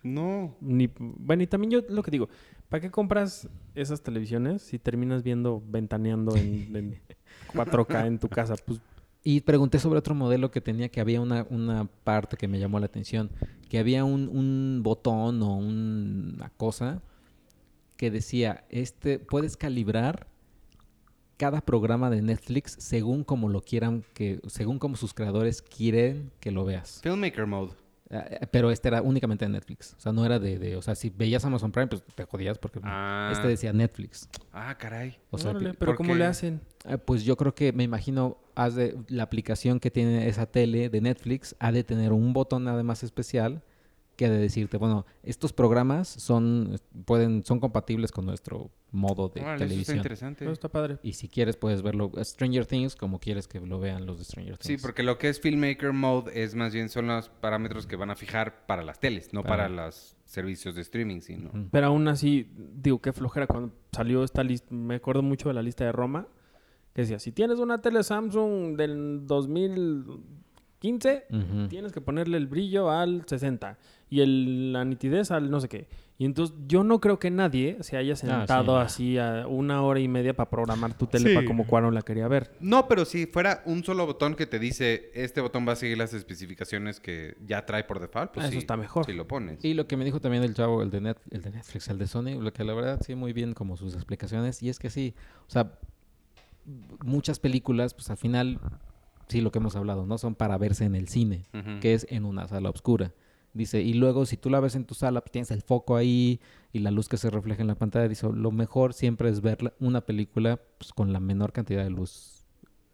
no. ni... Bueno, y también yo lo que digo, ¿para qué compras esas televisiones si terminas viendo, ventaneando en, en 4K en tu casa? Pues Y pregunté sobre otro modelo que tenía que había una, una parte que me llamó la atención, que había un, un botón o una cosa que decía, este, puedes calibrar cada programa de Netflix según como lo quieran, que, según como sus creadores quieren que lo veas. Filmmaker mode. Ah, eh, Pero este era únicamente de Netflix. O sea, no era de, de- o sea, si veías Amazon Prime, pues te jodías porque Ah. este decía Netflix. Ah, caray. O sea, órale, pero ¿por ¿cómo qué? le hacen? Ah, Pues yo creo que me imagino, haz de la aplicación que tiene esa tele de Netflix ha de tener un botón además especial que de decirte, bueno, estos programas son pueden son compatibles con nuestro modo de Órale, eso está televisión. interesante. Pero está padre. Y si quieres puedes verlo Stranger Things como quieres que lo vean los de Stranger Sí, Things. porque lo que es Filmmaker Mode es más bien son los parámetros que van a fijar para las teles, no Para- para los servicios de streaming, sino... Pero aún así, digo, qué flojera cuando salió esta lista. Me acuerdo mucho de la lista de Roma. Que decía, si tienes una tele Samsung del 2015, Ujú. tienes que ponerle el brillo al 60 y el, la nitidez al no sé qué. Y entonces yo no creo que nadie se haya sentado no. así a una hora y media para programar tu tele Sí. para como Cuarón la quería ver. No, pero si fuera un solo botón que te dice, este botón va a seguir las especificaciones que ya trae por default, pues Ah, eso está mejor. Si lo pones. Y lo que me dijo también el chavo, el de, Net- el de Netflix, el de Sony, lo que la verdad sí muy bien como sus explicaciones. Y es que sí, o sea, muchas películas, pues al final, sí lo que hemos hablado, ¿no? Son para verse en el cine, que es en una sala oscura. Dice, y luego si tú la ves en tu sala, pues, tienes el foco ahí y la luz que se refleja en la pantalla. Dice, lo mejor siempre es ver una película pues, con la menor cantidad de luz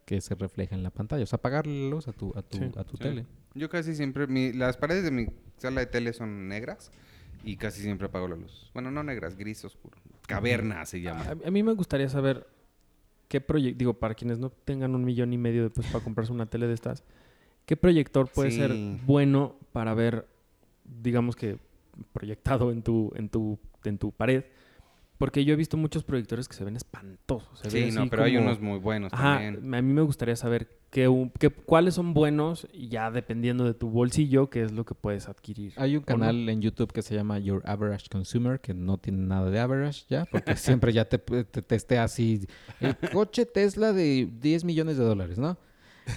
que se refleja en la pantalla. O sea, apagarle la luz a tu, a tu, Sí, a tu Sí. tele. Yo casi siempre, mi- las paredes de mi sala de tele son negras y casi siempre apago la luz. Bueno, no negras, gris oscuro. Caverna se llama. A, a mí me gustaría saber qué proyecto, digo, para quienes no tengan un millón y medio después para comprarse una tele de estas, ¿qué proyector puede Sí. ser bueno para ver, digamos que proyectado en tu, en tu, en tu pared? Porque yo he visto muchos proyectores que se ven espantosos. se Sí, no, pero hay unos muy buenos Ajá, también. a mí me gustaría saber qué, qué- cuáles son buenos y ya dependiendo de tu bolsillo, qué es lo que puedes adquirir. Hay un ¿O no? canal en YouTube que se llama Your Average Consumer, que no tiene nada de average ya, porque siempre ya te, te testea así. El coche Tesla de 10 millones de dólares, ¿no?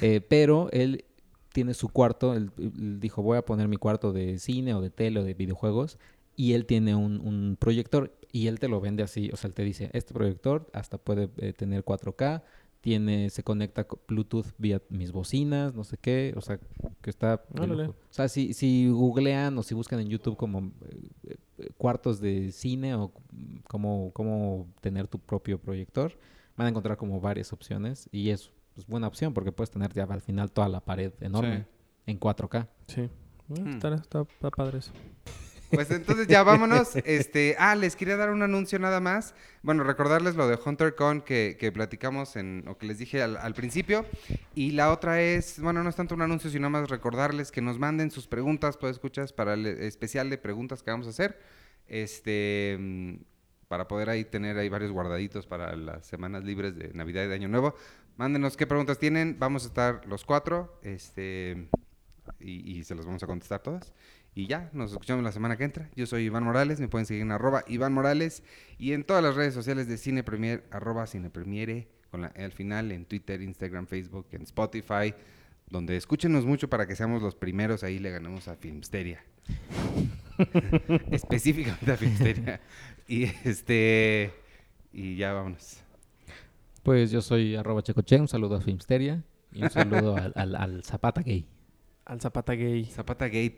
Eh, pero él tiene su cuarto, él, él dijo, voy a poner mi cuarto de cine o de tele o de videojuegos, y él tiene un, un proyector y él te lo vende así, o sea, él te dice, este proyector hasta puede eh, tener 4K, tiene, se conecta con Bluetooth vía mis bocinas, no sé qué, o sea, que está... O sea, si, si googlean o si buscan en YouTube como eh, eh, cuartos de cine o cómo, cómo tener tu propio proyector, van a encontrar como varias opciones y es pues, buena opción porque puedes tener ya al final toda la pared enorme Sí. en 4K. Sí. Bueno, Hmm. está, está- está padre eso. Pues entonces ya vámonos. Este, ah, les quería dar un anuncio nada más. Bueno, recordarles lo de HunterCon que, que platicamos en, o que les dije al, al principio. Y la otra es, bueno, no es tanto un anuncio, sino más recordarles que nos manden sus preguntas, pues escuchas, para el especial de preguntas que vamos a hacer. Este, mm, para poder ahí tener ahí varios guardaditos para las semanas libres de Navidad y de Año Nuevo. Mándenos qué preguntas tienen. Vamos a estar los cuatro. Este, y, y se las vamos a contestar todas. Y ya, nos escuchamos la semana que entra. Yo soy Iván Morales, me pueden seguir en arroba Iván Morales y en todas las redes sociales de Cine Premier, arroba Cine Premiere, con la E al final, en Twitter, Instagram, Facebook, en Spotify, donde escúchenos mucho para que seamos los primeros, ahí le ganamos a Filmsteria. Específicamente a Filmsteria. Y este, y ya vámonos. Pues yo soy arroba checoche, un saludo a Filmsteria y un saludo al, al, al Zapata Gay. Al Zapata Gay. Zapata Gate.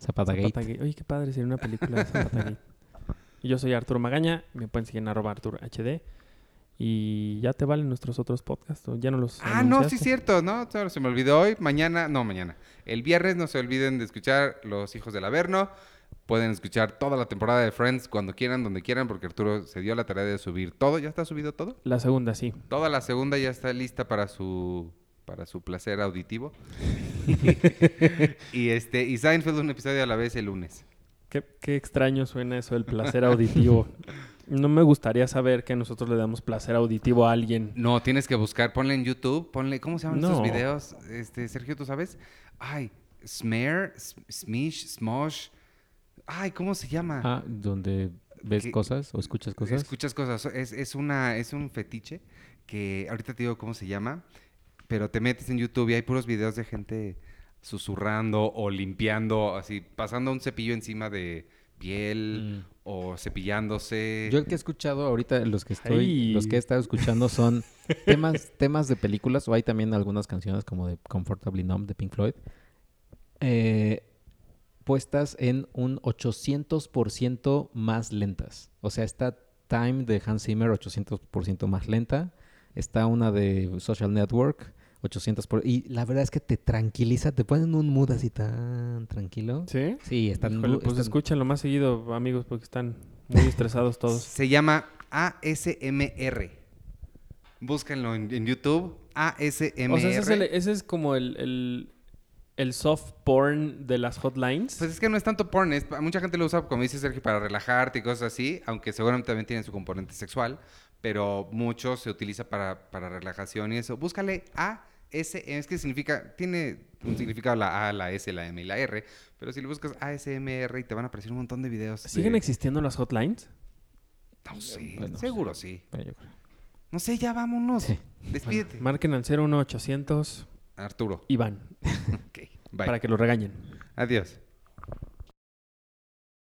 Zapata, Zapata Gate. Gay. Oye, qué padre sería una película de Zapata Gay. Y Yo soy Arturo Magaña, me pueden seguir en arroba Arturo HD. Y ya te valen nuestros otros podcasts, ¿o ya no los Ah, no, sí cierto, ¿no? Se me olvidó hoy, mañana, no, mañana. El viernes no se olviden de escuchar Los Hijos del Averno. Pueden escuchar toda la temporada de Friends cuando quieran, donde quieran, porque Arturo se dio la tarea de subir todo. ¿Ya está subido todo? La segunda, sí. Toda la segunda ya está lista para su para su placer auditivo. y este y Seinfeld un episodio a la vez el lunes. Qué, qué extraño suena eso del placer auditivo. No me gustaría saber que nosotros le damos placer auditivo a alguien. No, tienes que buscar, ponle en YouTube, ponle, ¿cómo se llaman estos No. videos? Este, Sergio, ¿tú sabes? Ay, Smear, Smish, Smosh. Ay, ¿cómo se llama? Ah, donde ves cosas o escuchas cosas. Escuchas cosas. Es, es, una, es un fetiche que ahorita te digo cómo se llama, pero te metes en YouTube y hay puros videos de gente susurrando o limpiando, así, pasando un cepillo encima de piel Mm. o cepillándose. Yo el que he escuchado ahorita, los que estoy, Ay. los que he estado escuchando son temas, temas de películas, o hay también algunas canciones como de Comfortably Numb de Pink Floyd, eh, puestas en un 800% más lentas. O sea, está Time de Hans Zimmer 800% más lenta, está una de Social Network 800%, por- y la verdad es que te tranquiliza, te ponen un mood así tan tranquilo. ¿Sí? Sí, están, Híjole, pues están- escúchenlo más seguido, amigos, porque están muy estresados todos. Se llama ASMR. Búsquenlo en, en YouTube. ASMR. O sea, ese es, el- ese es como el, el, el soft porn de las hotlines. Pues es que no es tanto porn, es- mucha gente lo usa, como dice Sergio, para relajarte y cosas así, aunque seguramente también tiene su componente sexual, pero mucho se utiliza para, para relajación y eso. Búscale A, S, es que significa, tiene un significado la A, la S, la M y la R, pero si le buscas ASMR y te van a aparecer un montón de videos. de- ¿Siguen existiendo las hotlines? No sé, Bueno, seguro sí. Bueno, yo creo. No sé, ya vámonos. Sí. Despídete. Marquen al 01800 Arturo. Iván bye. para que lo regañen. Adiós.